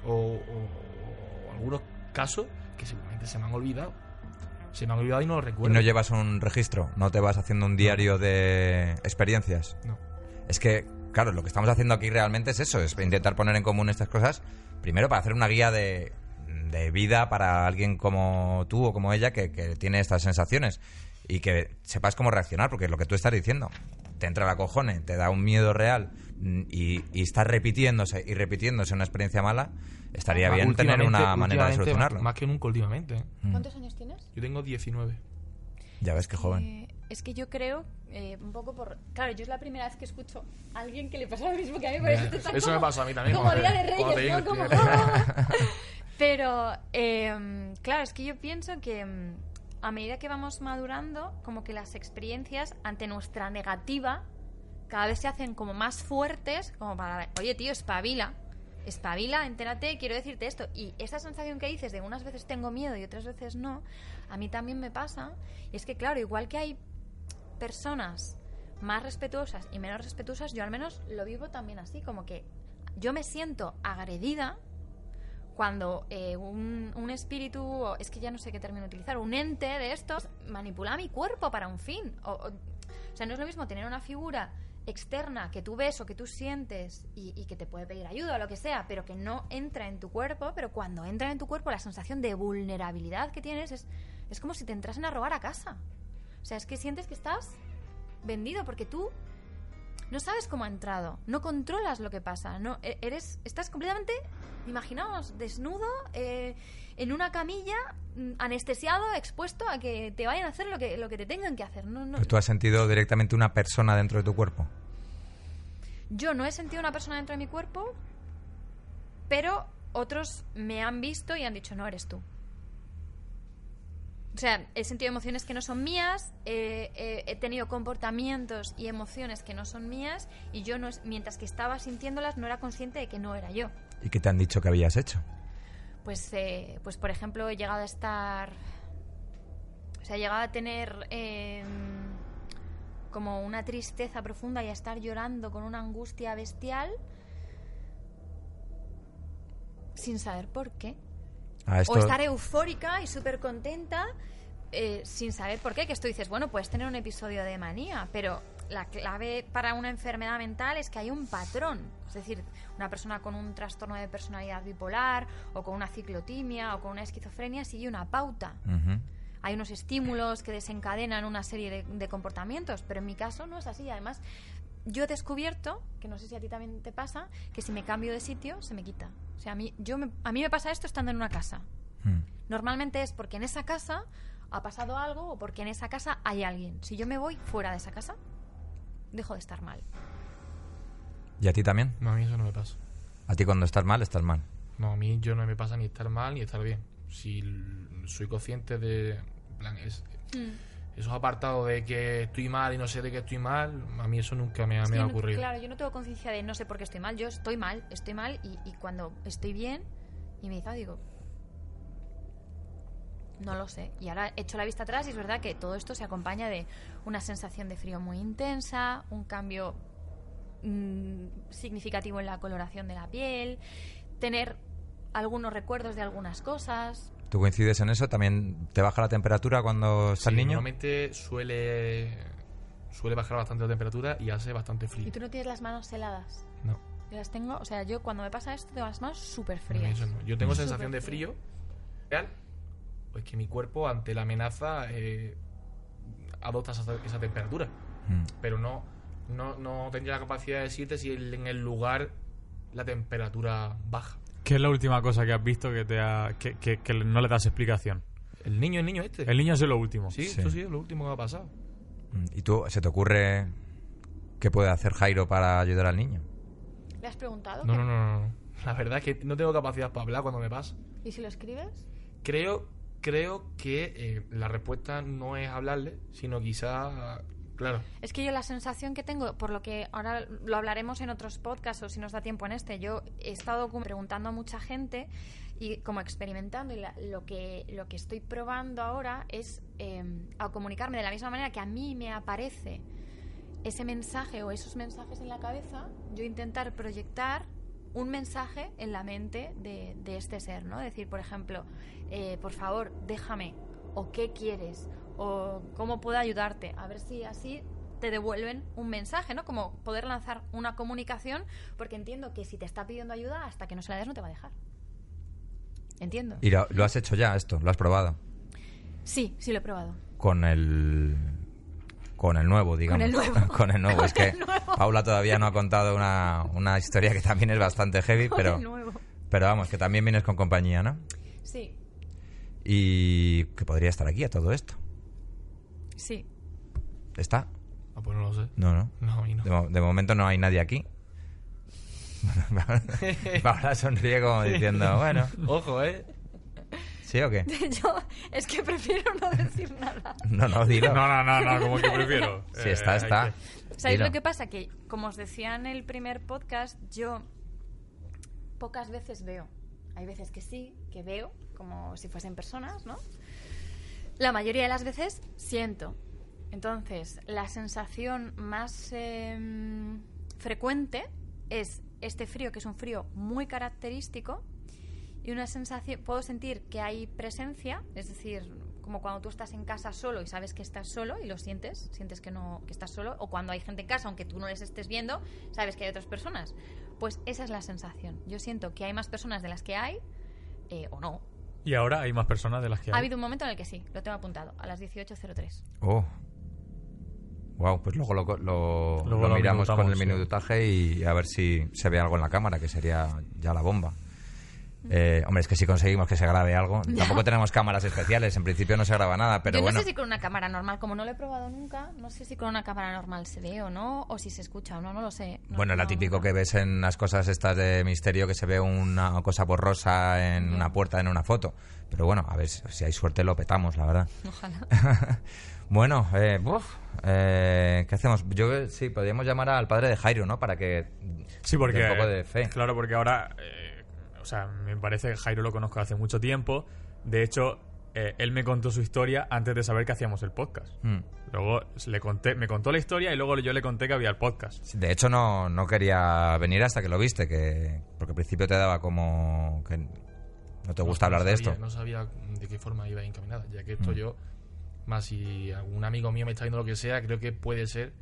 o, o- o algunos casos que simplemente se me han olvidado. Se me han olvidado y no los ¿Y recuerdo. no llevas un registro? ¿No te vas haciendo un diario de experiencias? No. Es que, claro, lo que estamos haciendo aquí realmente es eso, es intentar poner en común estas cosas, primero para hacer una guía de, de vida para alguien como tú o como ella que, que tiene estas sensaciones y que sepas cómo reaccionar, porque lo que tú estás diciendo, te entra la cojone, te da un miedo real mm, y, y está repitiéndose y repitiéndose una experiencia mala, estaría bien tener una manera de solucionarlo. Más, que nunca últimamente. ¿eh? Mm. ¿Cuántos años tienes? Yo tengo 19. Ya ves que joven. Eh, es que yo creo, eh, un poco por... Claro, yo es la primera vez que escucho a alguien que le pasa lo mismo que a mí. por eso te Eso me como- pasó a mí también. Como Día de Reyes, ¿no? Como... [LAUGHS] Pero, eh, claro, es que yo pienso que mm, a medida que vamos madurando, como que las experiencias ante nuestra negativa cada vez se hacen como más fuertes, como para, oye tío, espabila, espabila, entérate, quiero decirte esto. Y esa sensación que dices de unas veces tengo miedo y otras veces no, a mí también me pasa. Y es que, claro, igual que hay personas más respetuosas y menos respetuosas, yo al menos lo vivo también así, como que yo me siento agredida cuando eh, un, un espíritu, o es que ya no sé qué término utilizar, un ente de estos manipula mi cuerpo para un fin. O, o- o sea, no es lo mismo tener una figura externa que tú ves o que tú sientes y, y que te puede pedir ayuda o lo que sea, pero que no entra en tu cuerpo, pero cuando entra en tu cuerpo la sensación de vulnerabilidad que tienes es, es como si te entrasen a robar a casa. O sea, es que sientes que estás vendido porque tú no sabes cómo ha entrado, no controlas lo que pasa, no e- eres estás completamente imaginaos desnudo eh, en una camilla mm, anestesiado, expuesto a que te vayan a hacer lo que lo que te tengan que hacer. No, tú has sentido directamente una persona dentro de tu cuerpo. Yo no he sentido una persona dentro de mi cuerpo, pero otros me han visto y han dicho, no eres tú. O sea, he sentido emociones que no son mías, eh, eh, he tenido comportamientos y emociones que no son mías y yo, no mientras que estaba sintiéndolas, no era consciente de que no era yo. ¿Y qué te han dicho que habías hecho? Pues, eh, pues por ejemplo, he llegado a estar. O sea, he llegado a tener eh, como una tristeza profunda y a estar llorando con una angustia bestial sin saber por qué. A esto, O estar eufórica y súper contenta eh, sin saber por qué. Que esto dices, bueno, puedes tener un episodio de manía, pero la clave para una enfermedad mental es que hay un patrón. Es decir, una persona con un trastorno de personalidad bipolar o con una ciclotimia o con una esquizofrenia sigue una pauta. Hay unos estímulos que desencadenan una serie de, de comportamientos, pero en mi caso no es así. Además, yo he descubierto, que no sé si a ti también te pasa, que si me cambio de sitio se me quita. O sea, a mí, yo me- a mí me pasa esto estando en una casa. Mm. Normalmente es porque en esa casa ha pasado algo o porque en esa casa hay alguien. Si yo me voy fuera de esa casa, dejo de estar mal. ¿Y a ti también? No, a mí eso no me pasa. A ti cuando estás mal, estás mal. No, a mí yo no me pasa ni estar mal ni estar bien. Si soy consciente de. en plan, es- esos apartados de que estoy mal y no sé de qué estoy mal, a mí eso nunca me, ha- me ha no- ocurrido. claro, yo no tengo conciencia de no sé por qué estoy mal. Yo estoy mal, estoy mal y, y cuando estoy bien y me dice, ah, digo, no lo sé. Y ahora echo la vista atrás y es verdad que todo esto se acompaña de una sensación de frío muy intensa, un cambio mm, significativo en la coloración de la piel, tener algunos recuerdos de algunas cosas. ¿Tú coincides en eso? ¿También te baja la temperatura cuando estás Sí, niño? Normalmente suele, suele bajar bastante la temperatura y hace bastante Y frío. tú no tienes las manos heladas. No, Yo las tengo, o sea, yo cuando me pasa esto tengo las manos súper frías. eso no. Yo tengo Súper sensación de frío. real, pues que mi cuerpo ante la amenaza eh, adopta esa, esa temperatura. Mm. Pero no, no, no tendría la capacidad de decirte si el- en el lugar la temperatura baja. ¿Qué es la última cosa que has visto que, te ha, que, que- que no le das explicación? El niño, el niño este. El niño es lo último. Sí, Sí. eso sí es lo último que ha pasado. Mm. ¿Y tú, se te ocurre qué puede hacer Jairo para ayudar al niño? ¿Le has preguntado? No, no, no, no, no. La verdad es que no tengo capacidad para hablar cuando me pasa. ¿Y si lo escribes? Creo, creo que eh, la respuesta no es hablarle, sino quizá, claro, Es que yo la sensación que tengo, por lo que ahora lo hablaremos en otros podcasts o si nos da tiempo en este, yo he estado preguntando a mucha gente y como experimentando y la- lo, que, lo que estoy probando ahora es eh, a comunicarme de la misma manera que a mí me aparece ese mensaje o esos mensajes en la cabeza, yo intentar proyectar un mensaje en la mente de, de este ser, ¿no? Decir, por ejemplo, eh, por favor, déjame, o qué quieres, o cómo puedo ayudarte, a ver si así te devuelven un mensaje, ¿no? Como poder lanzar una comunicación, porque entiendo que si te está pidiendo ayuda, hasta que no se la des no te va a dejar. Entiendo. ¿Y lo, lo has hecho ya esto? ¿Lo has probado? Sí, sí lo he probado. Con el... Con el nuevo, digamos. el nuevo. Con el nuevo. [LAUGHS] Con es que nuevo. Paula todavía no ha contado una, una historia que también es bastante heavy, Con pero... el nuevo. Pero vamos, que también vienes con compañía, ¿no? Sí, Y que podría estar aquí a todo esto. Sí. ¿Está? Ah, pues no lo sé. No, no. No, no. De, mo- de momento no hay nadie aquí. [LAUGHS] Paula sonríe como diciendo, bueno, Ojo, ¿eh? ¿sí o qué? [LAUGHS] Yo es que prefiero no decir nada. No, no, dilo. No, no, no, no, como que prefiero. [LAUGHS] Si Eh, está, hay está. ¿Sabéis Dilo. lo que pasa? Que, como os decía en el primer podcast, yo pocas veces veo. Hay veces que sí, que veo, como si fuesen personas, ¿no? La mayoría de las veces siento. Entonces, la sensación más em, frecuente es este frío, que es un frío muy característico, y una sensación, puedo sentir que hay presencia, es decir, como cuando tú estás en casa solo y sabes que estás solo y lo sientes, sientes que no que estás solo, o cuando hay gente en casa, aunque tú no les estés viendo, sabes que hay otras personas. Pues esa es la sensación. Yo siento que hay más personas de las que hay, eh, o no. Y ahora hay más personas de las que Ha hay. habido un momento en el que sí, lo tengo apuntado, a las 18.03. Oh. Wow, pues luego lo, lo- Luego lo lo miramos con el sí. minutaje y a ver si se ve algo en la cámara, que sería ya la bomba. Eh, hombre, es que si conseguimos que se grabe algo, tampoco tenemos cámaras especiales, en principio no se graba nada, pero Yo bueno. no sé si con una cámara normal, como no lo he probado nunca, no sé si con una cámara normal se ve o no, o si se escucha o no, no lo sé. No- Bueno, la no- típico que ves en las cosas estas de misterio que se ve una cosa borrosa en una puerta en una foto. Pero bueno, a ver si hay suerte lo petamos, la verdad. [LAUGHS] Ojalá. [LAUGHS] bueno, eh, buf, eh, ¿qué hacemos? Yo eh, sí, podríamos llamar al padre de Jairo, ¿no? Para que Sí, porque. un poco de fe. Claro, porque ahora. O sea, me parece que Jairo lo conozco hace mucho tiempo. De hecho, eh, él me contó su historia antes de saber que hacíamos el podcast. Mm. Luego le conté, me contó la historia y luego yo le conté que había el podcast. De hecho, no, no quería venir hasta que lo viste, que porque al principio te daba como que no te gusta No hablar de sabía- esto. No sabía de qué forma iba encaminada, ya que esto Mm. yo, más si algún amigo mío me está viendo lo que sea, creo que puede ser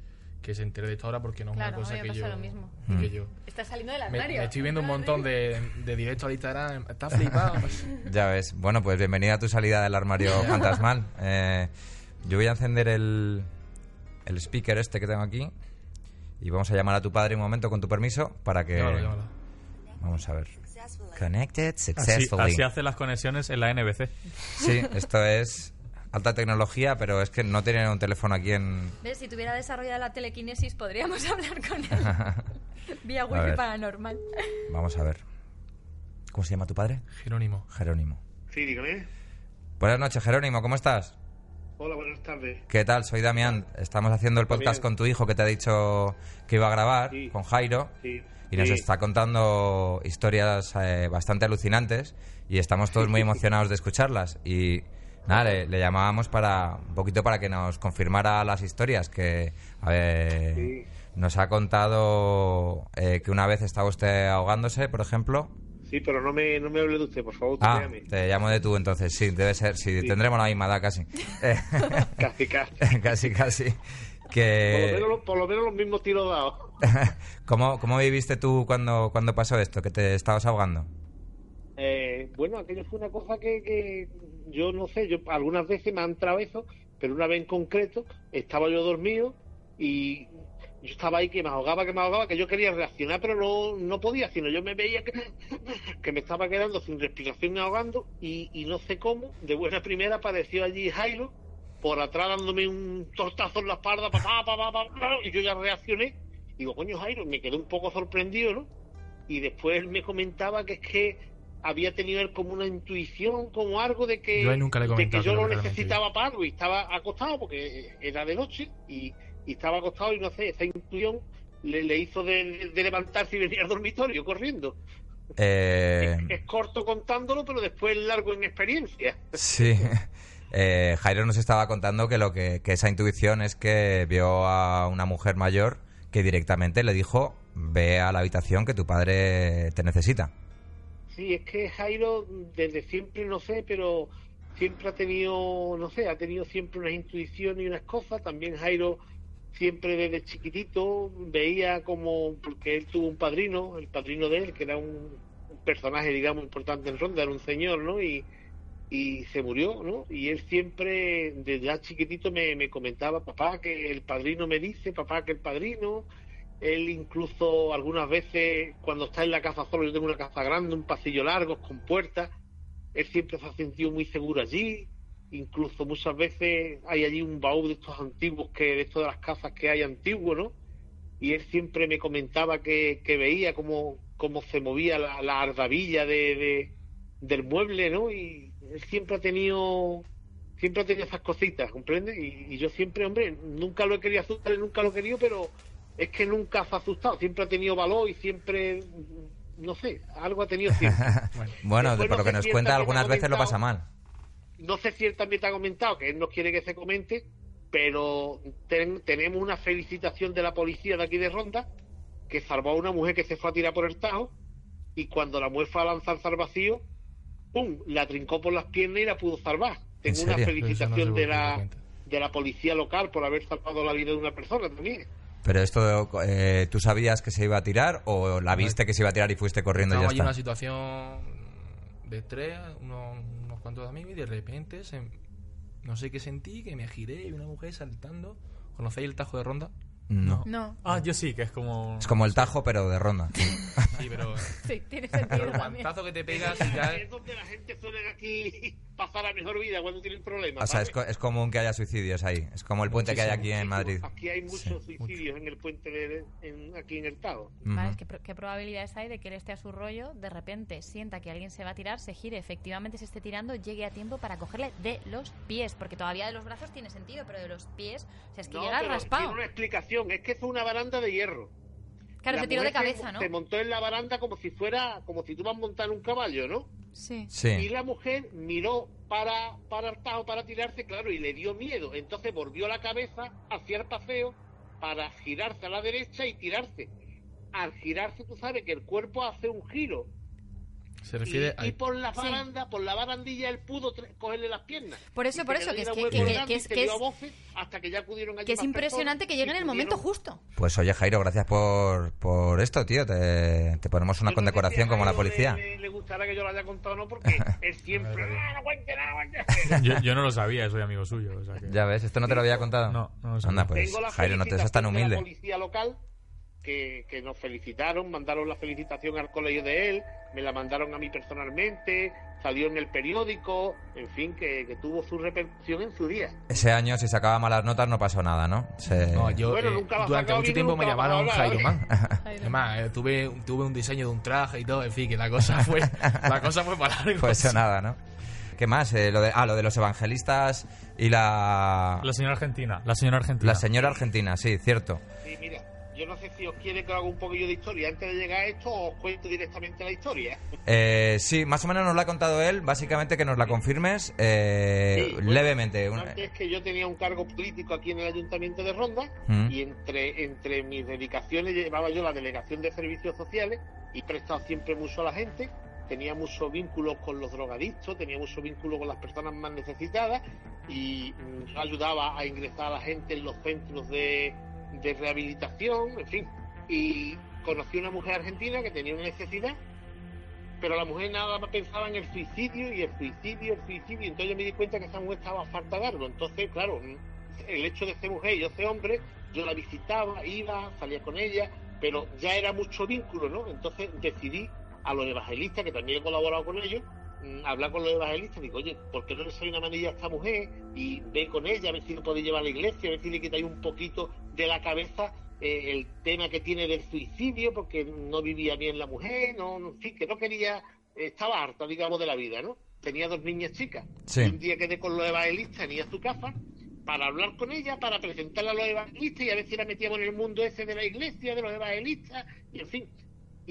que se entere de esto ahora porque no es Claro, una cosa que yo, pasa lo mismo. que Mm. yo. Está saliendo del armario. me estoy viendo un montón de, de directos al Instagram. Está flipado. [LAUGHS] Ya ves. Bueno, pues bienvenida a tu salida del armario [LAUGHS] fantasmal. Eh, yo voy a encender el, el speaker este que tengo aquí y vamos a llamar a tu padre un momento con tu permiso para que... Llámalo, llámalo. Vamos a ver. Connected Así, successfully. así hace las conexiones en la NBC. Sí, esto es alta tecnología, pero es que no tienen un teléfono aquí en... ¿Ves? Si tuviera desarrollada la telequinesis, podríamos [LAUGHS] hablar con él. [LAUGHS] Vía ver. wifi paranormal. Vamos a ver. ¿Cómo se llama tu padre? Jerónimo. Jerónimo. Sí, dígame. Buenas noches, Jerónimo, ¿cómo estás? Hola, buenas tardes. ¿Qué tal? Soy Damián. Estamos haciendo el podcast Damián. con tu hijo que te ha dicho que iba a grabar, Sí. con Jairo. Sí. Y nos sí. está contando historias eh, bastante alucinantes y estamos todos muy [LAUGHS] emocionados de escucharlas. Y nada, le, le llamábamos para un poquito para que nos confirmara las historias que a ver, Sí. nos ha contado eh, que una vez estaba usted ahogándose, por ejemplo. Sí, pero no me, no me hable de usted, por favor, Ah, te llamo de tú entonces, sí, debe ser, sí, Sí. tendremos la misma edad casi. [LAUGHS] Eh, Casi, casi. [LAUGHS] casi, casi. Por, lo Que... menos, por lo menos los mismos tiros dados. [LAUGHS] ¿Cómo, ¿Cómo viviste tú cuando, cuando pasó esto, que te estabas ahogando? Eh, bueno, aquello fue una cosa que, que yo no sé, yo algunas veces me han entrado pero una vez en concreto estaba yo dormido y yo estaba ahí que me ahogaba, que me ahogaba, que yo quería reaccionar, pero no, no podía, sino yo me veía que, [LAUGHS] me estaba quedando sin respiración y ahogando y, y no sé cómo, de buena primera apareció allí Jairo por atrás dándome un tortazo en la espalda, pa, pa, pa, pa, pa, pa, y yo ya reaccioné. Digo, coño Jairo, me quedé un poco sorprendido, ¿no? Y después él me comentaba que es que había tenido él como una intuición, como algo de que, Yo nunca le de que yo que lo necesitaba para algo y estaba acostado porque era de noche y, y estaba acostado y no sé, esa intuición le, le hizo de, de levantarse y venir al dormitorio corriendo. Eh, Es corto contándolo, pero después largo en experiencia. sí. [LAUGHS] Eh, Jairo nos estaba contando que lo que, que esa intuición es que vio a una mujer mayor que directamente le dijo ve a la habitación que tu padre te necesita. Sí, es que Jairo desde siempre, no sé, pero siempre ha tenido, no sé, ha tenido siempre unas intuiciones y unas cosas. También Jairo siempre desde chiquitito veía como, porque él tuvo un padrino, el padrino de él, que era un, personaje, digamos, importante en Ronda, era un señor, ¿no? Y, y se murió, ¿no? Y él siempre, desde ya chiquitito, me, me comentaba, papá, que el padrino me dice, papá, que el padrino. Él incluso algunas veces, cuando está en la casa solo, yo tengo una casa grande, un pasillo largo, con puertas, él siempre se ha sentido muy seguro allí. Incluso muchas veces hay allí un baúl de estos antiguos, que de de las casas que hay antiguos, ¿no? Y él siempre me comentaba que, que veía cómo, cómo se movía la, la ardavilla de, de- del mueble, ¿no? Y él siempre ha tenido siempre ha tenido esas cositas, ¿comprende? Y, y yo siempre, hombre, nunca lo he querido asustar, nunca lo he querido, pero es que nunca se ha asustado, siempre ha tenido valor y siempre, no sé, algo ha tenido siempre. [LAUGHS] Bueno, Después por lo que nos si cuenta, algunas veces lo pasa mal. No sé si él también te ha comentado que él no quiere que se comente, pero ten- tenemos una felicitación de la policía de aquí de Ronda que salvó a una mujer que se fue a tirar por el Tajo y cuando la mujer fue a lanzarse al vacío, ¡pum! La trincó por las piernas y la pudo salvar. ¿En Tengo una felicitación no de la de la policía local por haber salvado la vida de una persona también. Pero esto, eh, ¿tú sabías que se iba a tirar o la viste que se iba a tirar y fuiste corriendo y ya allí en una está? situación de estrés, unos, unos cuantos amigos, y de repente, se- no sé qué sentí, que me giré y una mujer saltando. ¿Conocéis el Tajo de Ronda? No. No. Ah, yo sí, que es como... Es como el tajo, pero de ronda. Sí, pero, Sí, tiene pero sentido el también. guantazo que te pegas y caes. Es donde la gente suele aquí pasar a mejor vida cuando tienen problemas. O sea, es, ¿sabes? co- es común que haya suicidios ahí. Es como el puente que hay aquí en Madrid. Aquí hay muchos suicidios en el puente de, en- aquí en el que pro- ¿Qué probabilidades hay de que él esté a su rollo, de repente sienta que alguien se va a tirar, se gire, efectivamente se esté tirando, llegue a tiempo para cogerle de los pies? Porque todavía de los brazos tiene sentido, pero de los pies, o sea, es que No, llega raspado. tiene una explicación. Es que es una baranda de hierro. Claro, La se tiró de cabeza, ¿no? Se montó en la baranda como si fuera, como si tú vas a montar un caballo, ¿no? Sí. Y Sí. la mujer miró para, para el tajo para tirarse, claro, y le dio miedo. Entonces volvió la cabeza hacia el paseo para girarse a la derecha y tirarse. Al girarse, tú sabes que el cuerpo hace un giro. Se Y, refiere y a. por la Sí. baranda, por la barandilla, él pudo cogerle las piernas. Por eso, Y por eso, que que- que- que y es- que es- hasta que ya acudieron allí Que es impresionante que y en el momento justo. Pues oye, Jairo, gracias por, por esto, tío. Te, te ponemos una condecoración a como la policía. Le, le gustará que yo lo haya contado no, porque [LAUGHS] él siempre. "Ah, no cuente nada, cuente". [LAUGHS] Yo, yo no lo sabía, soy amigo suyo. O sea que... Ya ves, ¿esto no te lo había contado? No, no lo sabía. Anda, pues, Tengo la Jairo, no te seas tan humilde. La policía local que, que nos felicitaron, mandaron la felicitación al colegio de él, me la mandaron a mí personalmente, salió en el periódico, en fin, que, que tuvo su repercusión en su día. Ese año, si sacaba malas notas, no pasó nada, ¿no? Se- No, yo Bueno, eh, nunca lo has durante mucho bien, tiempo me llamaron [LAUGHS] Jairo. Además, eh, tuve, tuve un diseño de un traje y todo, en fin, que la cosa fue, [LAUGHS] la cosa fue para largo. Fue eso nada, ¿no? ¿Qué más? Eh, lo de, ah, lo de los evangelistas y la... La señora argentina. La señora argentina. La señora argentina, sí, cierto. Sí, mira, yo no sé si os quiere que haga un poquillo de historia antes de llegar a esto o os cuento directamente la historia. Eh, sí, más o menos nos la ha contado él. Básicamente que nos la confirmes eh, Sí, bueno, levemente. Antes que yo tenía un cargo político aquí en el Ayuntamiento de Ronda Mm. y entre, entre mis dedicaciones llevaba yo la Delegación de Servicios Sociales y prestado siempre mucho a la gente. Tenía muchos vínculos con los drogadictos, tenía mucho vínculo con las personas más necesitadas y mm, ayudaba a ingresar a la gente en los centros de, de rehabilitación, en fin. Y conocí una mujer argentina que tenía una necesidad pero la mujer nada más pensaba en el suicidio y el suicidio, el suicidio, entonces yo me di cuenta que esa mujer estaba falta de algo. Entonces, claro, el hecho de ser mujer y yo ser hombre, yo la visitaba, iba, salía con ella, pero ya era mucho vínculo, ¿no? Entonces decidí a los evangelistas, que también he colaborado con ellos, hablar con los evangelistas, digo, oye, ¿por qué no le sale una manilla a esta mujer y ve con ella, a ver si lo podéis llevar a la iglesia, a ver si le quitáis un poquito de la cabeza eh, el tema que tiene del suicidio, porque no vivía bien la mujer, no, no, en fin, que no quería, estaba harta, digamos, de la vida, ¿no? Tenía dos niñas chicas. Sí. Un día quedé con los evangelistas, ni a su casa, para hablar con ella, para presentarla a los evangelistas y a ver si la metíamos en el mundo ese de la iglesia, de los evangelistas, y en fin.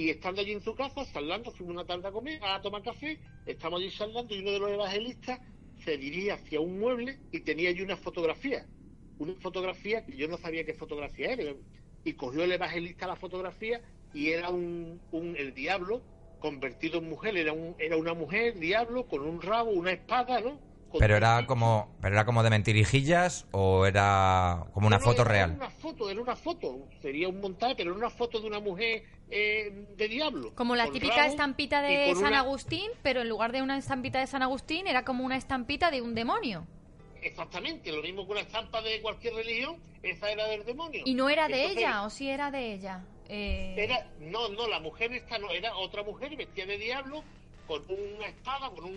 Y estando allí en su casa, charlando, fuimos una tarde a comer, a tomar café, estamos allí charlando y uno de los evangelistas se dirige hacia un mueble y tenía allí una fotografía. Una fotografía que yo no sabía qué fotografía era. Y cogió el evangelista la fotografía y era un, un el diablo convertido en mujer. Era, un, era una mujer, diablo, con un rabo, una espada, ¿no? Pero era como, pero era como de mentirijillas o era como una No, foto era real. Una foto, era una foto. Sería un montaje, pero era una foto de una mujer eh, de diablo. Como la típica estampita de San una- Agustín, pero en lugar de una estampita de San Agustín era como una estampita de un demonio. Exactamente, lo mismo que una estampa de cualquier religión, esa era del demonio. Y no era de Entonces, ella, o sí era de ella. Eh, Era, no, no, la mujer esta no, era otra mujer vestida de diablo con una espada, con un...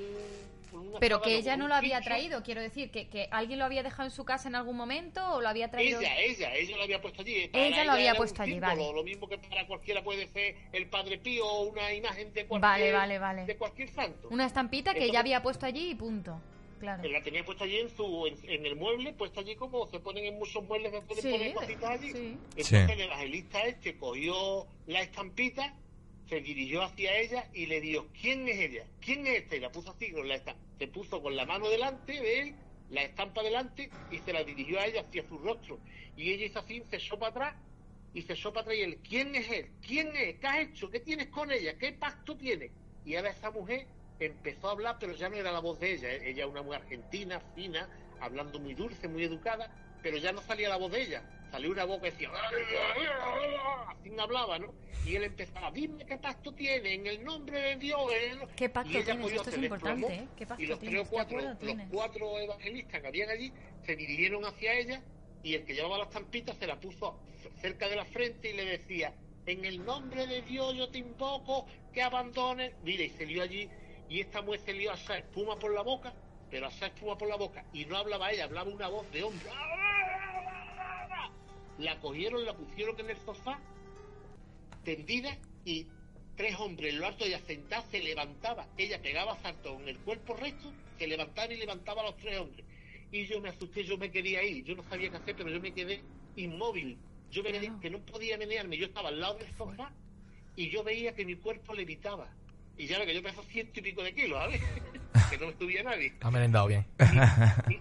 pero que ella no lo había traído, quiero decir, que, que alguien lo había dejado en su casa en algún momento o lo había traído. Ella, ella, ella lo había puesto allí. Ella lo había puesto allí, símbolo, vale. Lo mismo que para cualquiera puede ser el Padre Pío o una imagen de cualquier, Vale, vale, vale. De cualquier santo. Una estampita que Entonces- ella había puesto allí y punto. Claro. La tenía puesta allí en su en, en el mueble, puesta allí como se ponen en muchos muebles, se pueden Sí, poner cositas allí. sí. Entonces Sí. el evangelista este cogió la estampita, se dirigió hacia ella y le dijo, ¿quién es ella? ¿Quién es esta? Y la puso así, con la esta- se puso con la mano delante de él, la estampa delante, y se la dirigió a ella hacia su rostro. Y ella hizo así, se echó para atrás, y se echó para atrás y él, ¿quién es él? ¿Quién es? ¿Qué has hecho? ¿Qué tienes con ella? ¿Qué pacto tienes? Y ahora esa mujer empezó a hablar, pero ya no era la voz de ella. ¿eh? Ella era una mujer argentina, fina, hablando muy dulce, muy educada, pero ya no salía la voz de ella. Salió una voz que decía, así hablaba, ¿no? Y él empezaba, dime qué pacto tiene, en el nombre de Dios. en el-". ¿Qué pacto Y ella tienes? Esto es importante, ¿eh? ¿Qué pacto y los tres o ¿Qué cuatro, los tienes? cuatro evangelistas que habían allí se dirigieron hacia ella y el que llevaba las estampitas se la puso cerca de la frente y le decía, en el nombre de Dios yo te invoco que abandones. Mira, y se lió allí y esta mujer se lió a esa espuma por la boca, pero a esa espuma por la boca y no hablaba ella, hablaba una voz de hombre. La cogieron, la pusieron en el sofá, tendida y tres hombres en lo alto de ella sentada se levantaba. Ella pegaba saltos en el cuerpo recto, se levantaba y levantaba a los tres hombres. Y yo me asusté, yo me quería ir, yo no sabía qué hacer, pero yo me quedé inmóvil. Yo me quedé Claro. que no podía menearme, yo estaba al lado del sofá y yo veía que mi cuerpo levitaba. Y ya ve que yo peso ciento y pico de kilos, ¿sabes? [LAUGHS] que no me subía nadie Ha merendado bien. mi,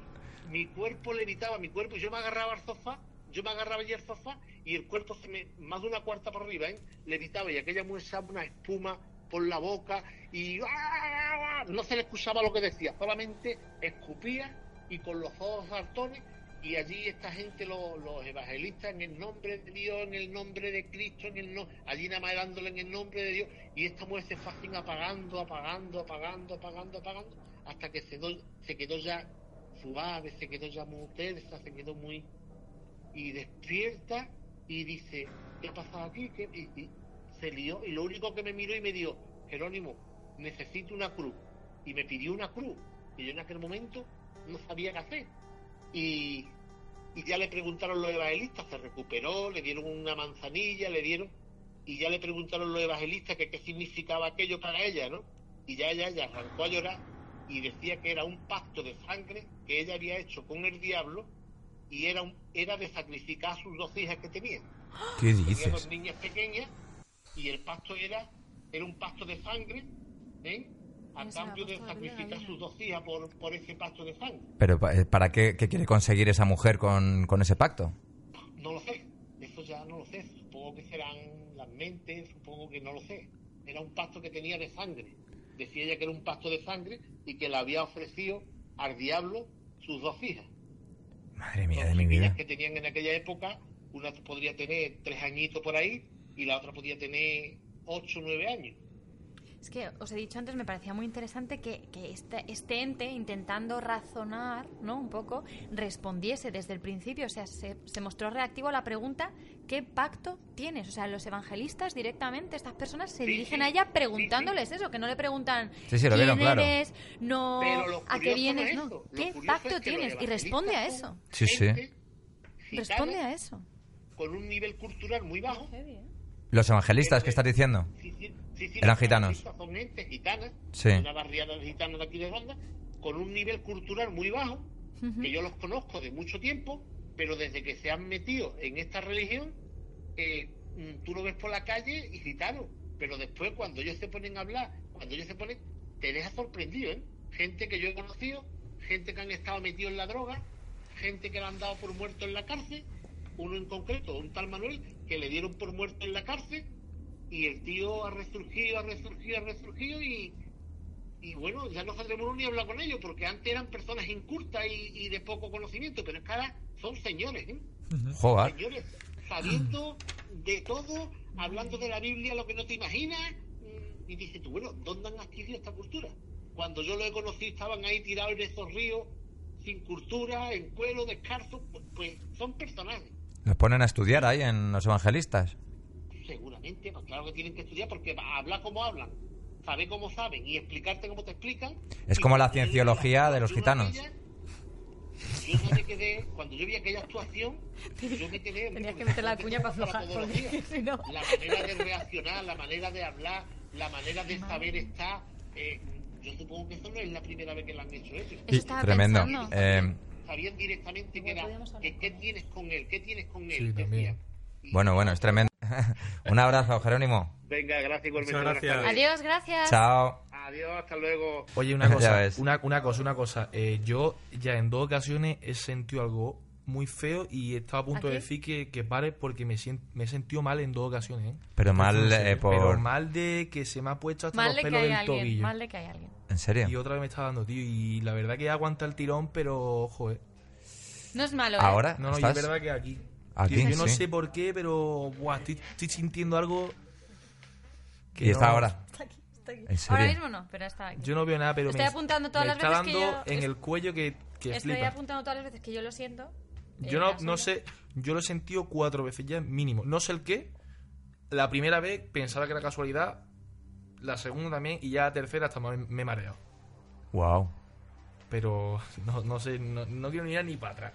mi cuerpo levitaba, mi cuerpo, y yo me agarraba al sofá, yo me agarraba allí al sofá y el cuerpo se me, más de una cuarta por arriba, ¿eh? levitaba y aquella mujer una espuma por la boca y ¡ah! no se le escuchaba lo que decía, solamente escupía y con los ojos saltones y allí esta gente, los, evangelistas, en el nombre de Dios, en el nombre de Cristo, en el no, allí nada más dándole en el nombre de Dios, y esta mujer se fue apagando, apagando, apagando, apagando, apagando, hasta que se, do- se quedó ya suave, se quedó ya muy tensa, se quedó muy... Y despierta y dice, ¿qué ha pasado aquí? Y, y se lió, y lo único que me miró y me dijo, Jerónimo, necesito una cruz. Y me pidió una cruz, y yo en aquel momento no sabía qué hacer. Y, y ya le preguntaron los evangelistas, se recuperó, le dieron una manzanilla, le dieron, y ya le preguntaron los evangelistas que qué significaba aquello para ella, ¿no? Y ya ella, ya arrancó a llorar y decía que era un pacto de sangre que ella había hecho con el diablo y era, un, era de sacrificar a sus dos hijas que tenía. ¿Qué Tenía dices? dos niñas pequeñas y el pacto era, era un pacto de sangre, ¿eh? A cambio de sacrificar sus dos hijas por, por ese pacto de sangre. Pero eh, ¿para qué, qué quiere conseguir esa mujer con, con ese pacto? No lo sé, eso ya no lo sé. Supongo que serán las mentes, supongo que no lo sé. Era un pacto que tenía de sangre. Decía ella que era un pacto de sangre y que le había ofrecido al diablo sus dos hijas. Madre mía de mi vida. que tenían en aquella época, una podría tener tres añitos por ahí y la otra podía tener ocho o nueve años. Es que os he dicho antes, me parecía muy interesante que, que este, este ente, intentando razonar, ¿no? Un poco, respondiese desde el principio. O sea, se, se mostró reactivo a la pregunta: ¿qué pacto tienes? O sea, los evangelistas directamente, estas personas se Sí, dirigen sí. a ella Sí, preguntándoles eso, que no le preguntan Sí, sí, lo quién vieron, claro. eres, no a qué vienes, es no. ¿Qué pacto es que los tienes? Y responde a eso. Sí, sí. Responde a eso. Con un nivel cultural muy bajo. Los evangelistas, ¿qué estás diciendo? Sí, sí, sí, sí, Eran gitanos. Son gente gitana, Sí. una barriada de gitanos de aquí de Ronda, con un nivel cultural muy bajo, que yo los conozco de mucho tiempo, pero desde que se han metido en esta religión, eh, mm, tú lo ves por la calle y gitano, pero después cuando ellos se ponen a hablar, cuando ellos se ponen, te deja sorprendido, ¿eh? Gente que yo he conocido, gente que han estado metidos en la droga, gente que le han dado por muerto en la cárcel, uno en concreto, un tal Manuel, que le dieron por muerto en la cárcel, y el tío ha resurgido, ha resurgido, ha resurgido, y, y bueno, ya no saldremos ni hablar con ellos, porque antes eran personas incultas y, y de poco conocimiento, pero es que ahora son señores, ¿eh? Joder. Señores, sabiendo de todo, hablando de la Biblia, lo que no te imaginas, mm, y dices tú, bueno, ¿dónde han adquirido esta cultura? Cuando yo lo he conocido, estaban ahí tirados en esos ríos, sin cultura, en cuero, descalzos, pues, pues son personajes. Los ponen a estudiar ahí en los evangelistas. Seguramente, pues claro que tienen que estudiar porque hablar como hablan, saber cómo saben y explicarte cómo te explican. Es Y como la cienciología de los gitanos. Yo no me quedé, cuando yo vi aquella actuación, yo me quedé. Tenías que meter la cuña para aflojar, todos los porque días. si no... La manera de reaccionar, la manera de hablar, la manera de saber estar. eh, yo supongo que eso no es la primera vez que lo han hecho ellos. Eso estaba Tremendo. pensando. Eh, Sabían directamente era. que, ¿Qué tienes con él? ¿Qué tienes con él? Sí, bueno, bueno, es tremendo. [LAUGHS] Un abrazo, Jerónimo. Venga, gracias igualmente. Gracias. Adiós, gracias. Chao. Adiós, hasta luego. Oye, una cosa, una, una cosa, una cosa. Eh, yo ya en dos ocasiones he sentido algo muy feo y he estado a punto de decir que, que pare porque me, sien- me he sentido mal en dos ocasiones. ¿eh? Pero mal No eh, por... Pero mal de que se me ha puesto hasta Mal los de que pelos hay del alguien. tobillo. Mal de que hay alguien. ¿En serio? Y otra vez me está dando, tío. Y la verdad que aguanta el tirón, pero ojo, eh. No es malo, ¿eh? ¿Ahora? No, no, y ¿Estás? es verdad que aquí. Aquí, Tío, yo no sí. sé por qué, pero buah, estoy, estoy sintiendo algo. que ¿Y está no- ahora? Está aquí, está aquí. ¿En serio? Ahora mismo no, pero está aquí. Yo no veo nada, pero Estoy me, apuntando todas me las está veces que dando yo- en el cuello que, que Estoy flipa. apuntando todas las veces que yo lo siento. Yo no, no sé, yo lo he sentido cuatro veces ya mínimo. No sé el qué. La primera vez pensaba que era casualidad. La segunda también. Y ya la tercera hasta me, me he mareado. Wow. Pero no, no sé, no, no quiero ni ir ni para atrás.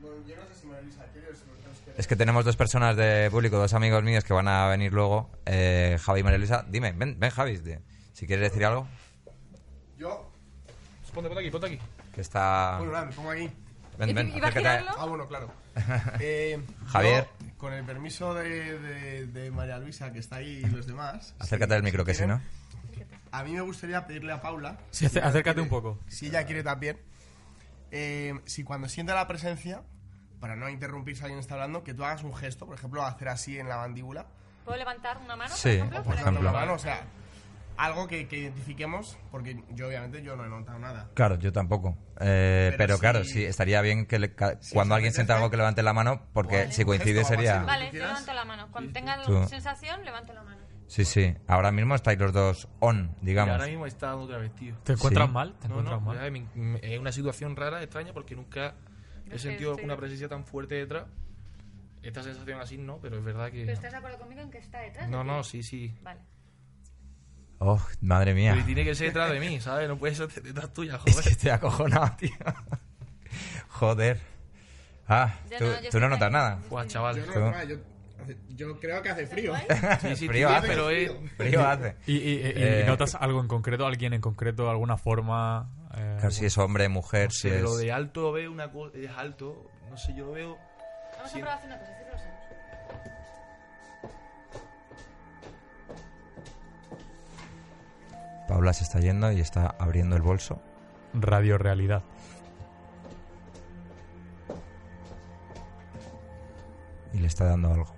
Bueno, yo no sé si María Luisa quiere o si vosotros queréis. Es que tenemos dos personas de público, dos amigos míos que van a venir luego. Eh, Javi y María Luisa. Dime, ven, ven Javi. de- Si quieres decir algo. Yo, Ponte, ponte aquí, ponte aquí. Que está... bueno, nada, me pongo aquí. Ven, ven, ¿Iba a girarlo? Ah, bueno, claro. [LAUGHS] Eh, Javier. yo, con el permiso de, de- de María Luisa, que está ahí, y los demás. Acércate si- del micro, que si no... A mí me gustaría pedirle a Paula. Sí, si acércate quiere- un poco. Si ella quiere también. eh, si cuando sienta la presencia, para no interrumpir si alguien está hablando, que tú hagas un gesto, por ejemplo, hacer así en la mandíbula. ¿Puedo levantar una mano, Sí, por ejemplo? por ejemplo. La mano, o sea, algo que, que identifiquemos, porque yo obviamente yo no he notado nada. Claro, yo tampoco. Eh, pero Pero claro, si- sí, estaría bien que le- ca- Si cuando alguien sienta algo que levante la mano, porque Vale. si coincide sería... Vale, levanto la mano. Cuando tenga Tú. sensación, levanto la mano. Sí, sí. Ahora mismo estáis los dos on, Y digamos. ahora mismo está dando otra vez, tío. ¿Te encuentras Sí. mal? ¿Te No, encuentras no, mal? me- me- es una situación rara, extraña, porque nunca he sentido estoy- una presencia tan fuerte detrás. Esta sensación así no, pero es verdad que... ¿Pero estás de acuerdo conmigo en que está detrás? No, no, sí, sí. Vale. Oh, madre Pero mía. tiene que ser detrás de mí, ¿sabes? No puede ser detrás tuya, [LAUGHS] Es joder. que estoy acojonado, tío. Joder. Ah, tú, no, tú no notas ahí. nada. Buah, chaval. Yo, no, yo, yo creo que hace frío. Sí, sí, [LAUGHS] Frío hace. pero es... [LAUGHS] Frío hace. ¿Y, y- y- y Eh, notas algo en concreto, alguien en concreto, alguna forma? eh, Claro, si es hombre, mujer, No si sé, es... lo de alto lo veo una cosa... Es alto, no sé, yo lo veo... Vamos Sí. a probar a hacer una cosa. Paula se está yendo y está abriendo el bolso. Radio realidad. y le está dando algo.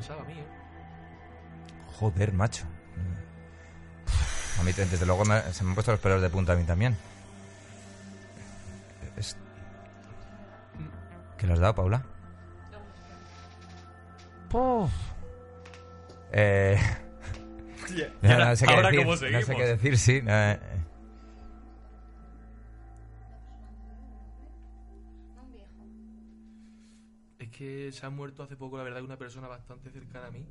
Pasado a mí, ¿eh? Joder, macho. A mí, desde luego, me- se me han puesto los pelos de punta a mí también. Es- ¿Qué le has dado, Paula? Eh, [LAUGHS] no, no sé qué ahora decir. cómo no sé qué decir, sí. no, eh, que se ha muerto hace poco, la verdad, una persona bastante cercana a mí.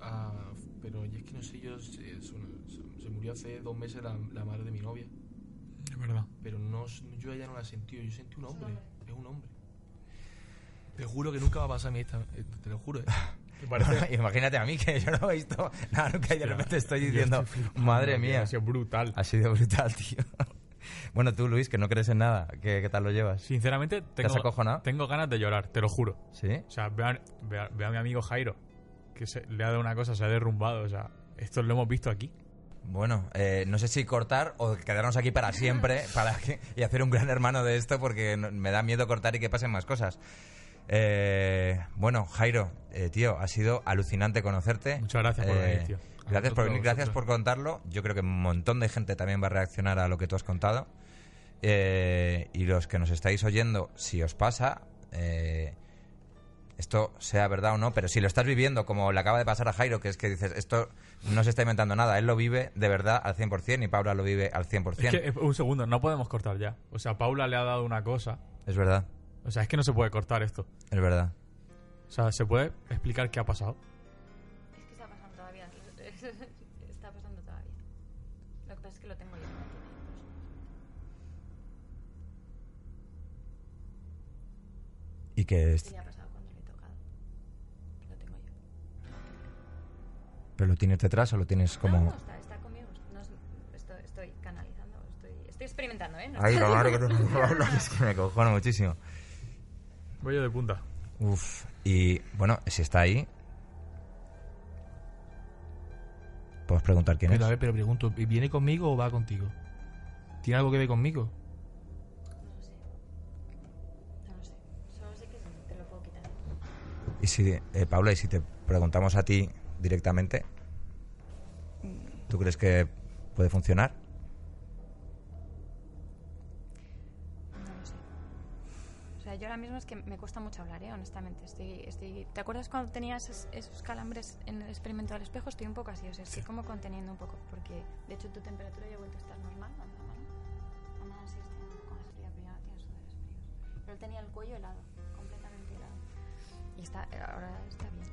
Ah, pero y es que no sé, yo. Se, es una- se- se murió hace dos meses la, la madre de mi novia. Es verdad. Pero no, yo ella no la he sentido, yo sentí un hombre. Es un hombre. Te juro que nunca va a pasar a mí esta. eh, Te lo juro, ¿eh? [LAUGHS] [LAUGHS] Imagínate a mí que yo no he visto nada nunca y de repente estoy diciendo, estoy flipando, madre mía, Ha sido brutal. ha sido brutal, tío. Bueno, tú, Luis, que no crees en nada, ¿qué, qué tal lo llevas? Sinceramente, tengo, tengo ganas de llorar, te lo juro. ¿Sí? O sea, ve a, ve a- ve a mi amigo Jairo, que se- le ha dado una cosa, se ha derrumbado. O sea, esto lo hemos visto aquí. Bueno, eh, no sé si cortar o quedarnos aquí para siempre [LAUGHS] para que- y hacer un gran hermano de esto porque no- me da miedo cortar y que pasen más cosas. Eh, bueno, Jairo, eh, tío, ha sido alucinante conocerte. Muchas gracias por Eh, venir, tío. Gracias por venir, gracias por contarlo. Yo creo que un montón de gente también va a reaccionar a lo que tú has contado. Eh, y los que nos estáis oyendo, si os pasa, eh, esto sea verdad o no, pero si lo estás viviendo como le acaba de pasar a Jairo, que es que dices, esto no se está inventando nada, él lo vive de verdad al 100% y Paula lo vive al 100%. Es que, eh, un segundo, no podemos cortar ya. O sea, Paula le ha dado una cosa. Es verdad, O sea, es que no se puede cortar esto. es verdad. O sea, ¿se puede explicar qué ha pasado? Y que es- ya ha pasado cuando le he tocado. Lo tengo yo. ¿Pero lo tienes detrás o lo tienes como...? No, no, está, está conmigo. No es- estoy, estoy canalizando. Estoy, estoy experimentando, ¿eh? [LAUGHS] No Ay, estoy- la madre que te- es que me cojono muchísimo. Voy yo de punta. Uf, y bueno, si está ahí... Puedes preguntar quién Pero a es. ver, pero pregunto, ¿viene conmigo o va contigo? ¿Tiene algo que ver conmigo? Y si, eh, Paula, y si te preguntamos a ti directamente, ¿tú crees que puede funcionar? No lo sé. O sea, yo ahora mismo es que me cuesta mucho hablar, ¿eh? honestamente. Estoy, estoy... ¿Te acuerdas cuando tenías esos, esos calambres en el experimento del espejo? Estoy un poco así, o sea, estoy como conteniendo un poco. Porque, de hecho, tu temperatura ya ha vuelto a estar normal. ¿no? ¿no? Ana sí está un poco más fría, pero ya no tiene sudores fríos. Pero él tenía el cuello helado. Y está, ahora está bien.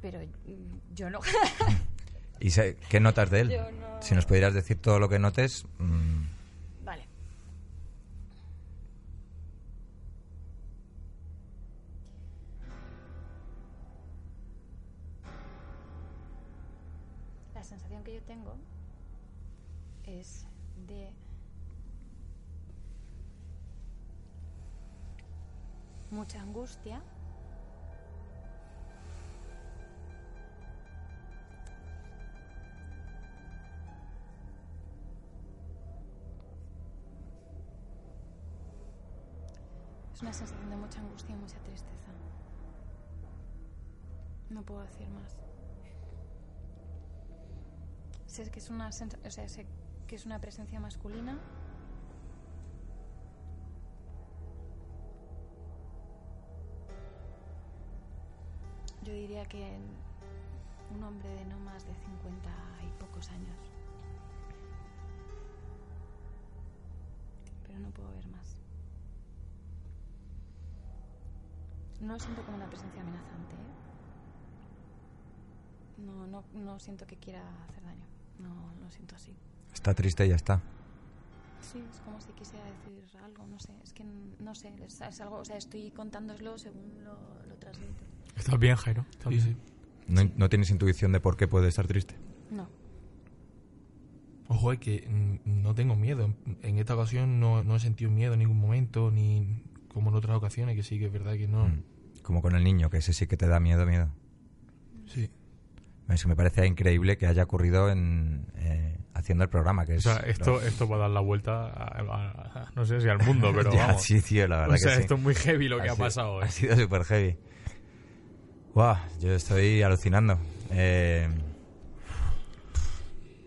Pero mm, yo no. [LAUGHS] ¿Y qué notas de él? No- Si nos pudieras decir todo lo que notes... mm, Es una sensación de mucha angustia y mucha tristeza. No puedo decir más. Sé que es una o sea, sé que es una presencia masculina. Yo diría que un hombre de no más de 50 y pocos años. Pero no puedo ver más. No lo siento como una presencia amenazante. ¿eh? No, no, no siento que quiera hacer daño. No lo siento así. está triste y ya está. Sí, es como si quisiera decir algo, no sé. Es que no sé, es, es algo, o sea, estoy contándoslo según lo, lo transmito. ¿Estás bien, Jairo? ¿Estás Sí, bien? sí. No, no tienes intuición de por qué puede estar triste. No. Ojo, es que no tengo miedo. En- esta ocasión no, no he sentido miedo en ningún momento, ni como en otras ocasiones, que sí que es verdad que no. Mm, Como con el niño, que ese sí que te da miedo, miedo. Sí. Es que me parece increíble que haya ocurrido en, eh, haciendo el programa. Que O es sea, esto, esto va a dar la vuelta, a, a- a- no sé si al mundo, [LAUGHS] pero Ya, vamos. sí, tío, la verdad o sea, que sí. esto es muy heavy lo que ha, sido- pasado. Ha ¿eh? sido súper heavy. Guau, yo estoy alucinando. Eh,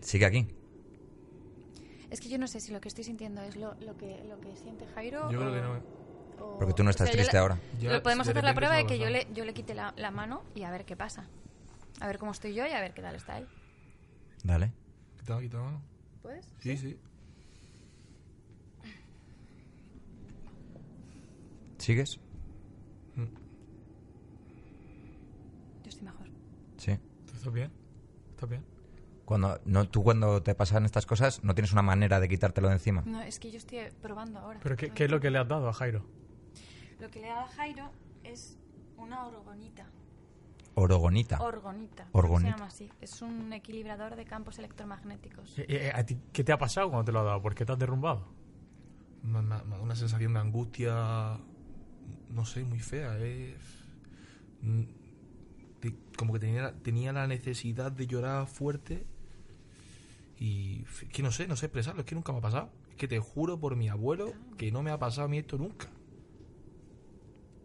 sigue aquí. Es que yo no sé si lo que estoy sintiendo es lo, lo, que, lo que siente Jairo. Yo creo o- que no. o- Porque tú no o estás sea, yo triste le- ahora. Ya, Lo podemos de hacer la prueba de que yo le, yo le quite la, la mano y a ver qué pasa. A ver cómo estoy yo y a ver qué tal está él. Dale. Quita, quita la mano. ¿Puedes? Sí, sí. ¿Sigues? Yo estoy mejor. Sí. ¿Estás bien? ¿Estás bien? Cuando, no, tú cuando te pasan estas cosas no tienes una manera de quitártelo de encima. No, es que yo estoy probando ahora. ¿Pero qué, qué es lo que le has dado a Jairo? Lo que le ha dado a Jairo es una orgonita. Orogonita. Orgonita. Orgonita. Se llama así. Es un equilibrador de campos electromagnéticos. Eh, eh, ¿a ti ¿Qué te ha pasado cuando te lo ha dado? ¿Por qué te has derrumbado? Una sensación de angustia, no sé, muy fea. Es, mm, de- como que tenía, tenía la necesidad de llorar fuerte y que no sé, no sé expresarlo, es que nunca me ha pasado. Es que te juro por mi abuelo que no me ha pasado a mí esto nunca.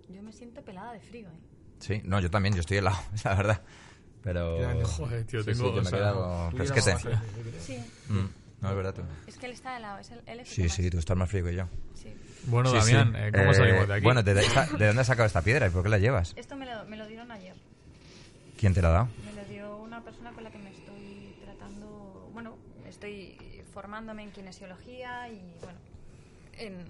Yo me siento pelada de frío, ¿eh? Sí, no, yo también, yo estoy helado, [LAUGHS] la verdad. Pero. Joder, tío, Sí, tengo... sí, yo me Pero es que sé. Sí. Mm, no, es verdad tú. Es que él está helado. Es el, él es Sí, sí, más. tú estás más frío que yo. Sí. Bueno, Sí, Damián, sí. eh, ¿cómo Eh, salimos de aquí? Bueno, ¿de, esta- ¿de dónde has sacado esta piedra y por qué la llevas? Esto me lo, me lo dieron ayer. ¿Quién te la ha dado? Me lo dio una persona con la que me estoy tratando. Bueno, estoy formándome en kinesiología y, bueno, en-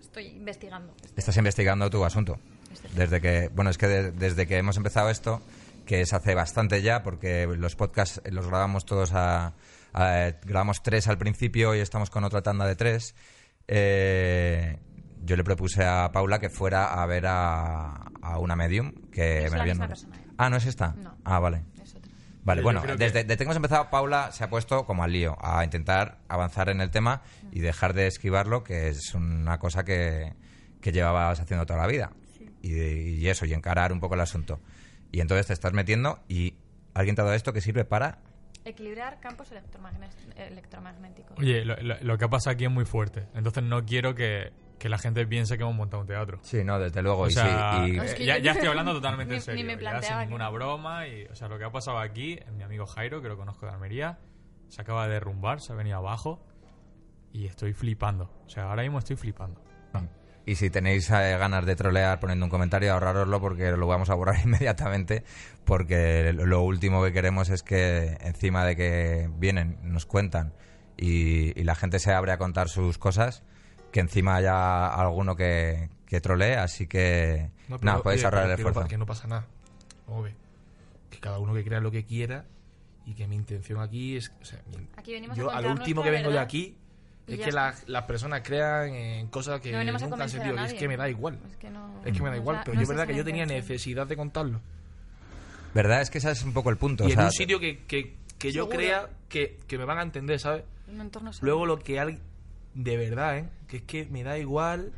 estoy investigando. Estás investigando tu asunto. este- Desde que, bueno, es que de- desde que hemos empezado esto, que es hace bastante ya, porque los podcasts los grabamos todos a, a- grabamos tres al principio y estamos con otra tanda de tres. eh, yo le propuse a Paula que fuera a ver a, a una medium que Es me la habían misma persona, ¿eh? Ah, ¿no es esta? No. Ah, vale. es otra. Vale, bueno, que- desde, que hemos empezado, Paula se ha puesto como al lío, a intentar avanzar en el tema y dejar de esquivarlo, que es una cosa que, que llevabas haciendo toda la vida. Y, y eso, y encarar un poco el asunto. Y entonces te estás metiendo y alguien te ha dado esto que sirve para... Equilibrar campos electromagnéticos. Oye, lo, lo- lo que ha pasado aquí es muy fuerte. Entonces no quiero que, que la gente piense que hemos montado un teatro. Sí, no, desde luego. O y sea, sí, y- Es que ya, estoy hablando totalmente Ni- en serio. ni me ya planteaba sin que- ninguna broma. Y, o sea, lo que ha pasado aquí, mi amigo Jairo, que lo conozco de Almería, se acaba de derrumbar, se ha venido abajo y estoy flipando. O sea, ahora mismo estoy flipando. Y si tenéis eh, ganas de trolear poniendo un comentario, ahorraroslo porque lo vamos a borrar [LAUGHS] inmediatamente. Porque lo último que queremos es que encima de que vienen, nos cuentan y, y la gente se abre a contar sus cosas, que encima haya alguno que, que trolee. Así que, No, nada, podéis oye, ahorrar el no esfuerzo. que no pasa nada. Ver. Que cada uno que crea lo que quiera y que mi intención aquí es... o sea, mi- Aquí yo al último que vengo de verdad aquí y es que las, las personas crean en cosas que No nunca han sentido. Y es que me da igual. Es que, no, Es que me da no igual. la- pero no yo verdad que yo la tenía necesidad de contarlo. ¿Verdad? Es que ese es un poco el punto. Y o en sea, un sitio que, que, que yo crea que, que me van a entender, ¿sabes? Un entorno seguro. Luego lo que hay de verdad, ¿eh? Que es que me da igual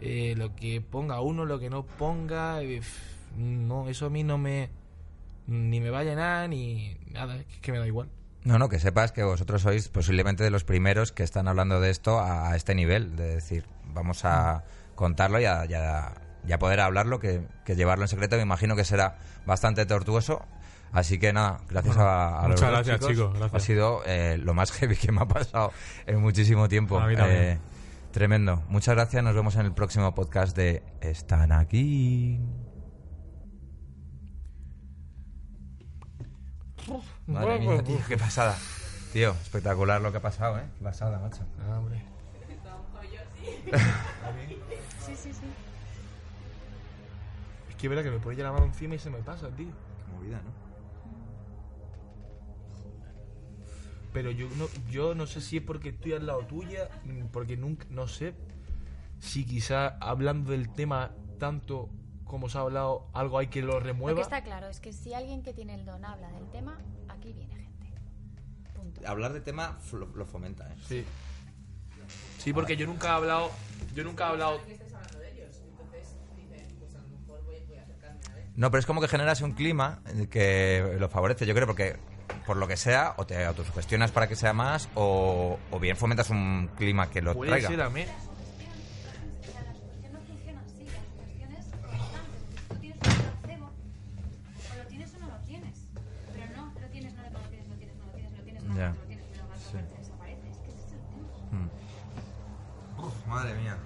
eh, lo que ponga uno, lo que no ponga. eh, no, eso a mí no me... Ni me va a llenar, ni nada. Es que me da igual. No, no, que sepas que vosotros sois posiblemente de los primeros que están hablando de esto a, a este nivel, de decir, vamos a contarlo y a, y a- y a poder hablarlo, que, que llevarlo en secreto me imagino que será bastante tortuoso. Así que nada, gracias Bueno, a, a los muchas dos gracias, chicos, gracias. Ha sido eh, lo más [LAUGHS] heavy que me ha pasado en muchísimo tiempo. A mí también. Tremendo. Muchas gracias, nos vemos en el próximo podcast de Están aquí. Madre mía, tío, qué pasada. Tío, espectacular lo que ha pasado, ¿eh? Qué pasada, macho. Ah, hombre. [LAUGHS] Sí, sí, sí. Es que es verdad que me pone ya la mano encima y se me pasa, tío. Qué movida, ¿no? Pero yo no, yo no sé si es porque estoy al lado tuya, mm, porque nunca, no sé si quizá hablando del tema tanto como se ha hablado, algo hay que lo Lo remueva. que está claro es que si alguien que tiene el don habla del tema, aquí viene gente. Punto. Hablar de tema lo, lo fomenta, ¿eh? Sí. Sí, porque yo nunca he hablado, yo nunca he hablado No, pero es como que generas un clima en el que lo favorece, yo creo, porque por lo que sea, o te autosugestionas para que sea más, o, o bien fomentas un clima que lo puede traiga. ser a mí. Que no funciona así, la sugestión es constante. Tú tienes un placebo, o lo tienes o no lo tienes. Pero no, lo tienes, no lo tienes, lo tienes, no lo tienes, lo tienes, no Ya. Sí. Uf, madre mía.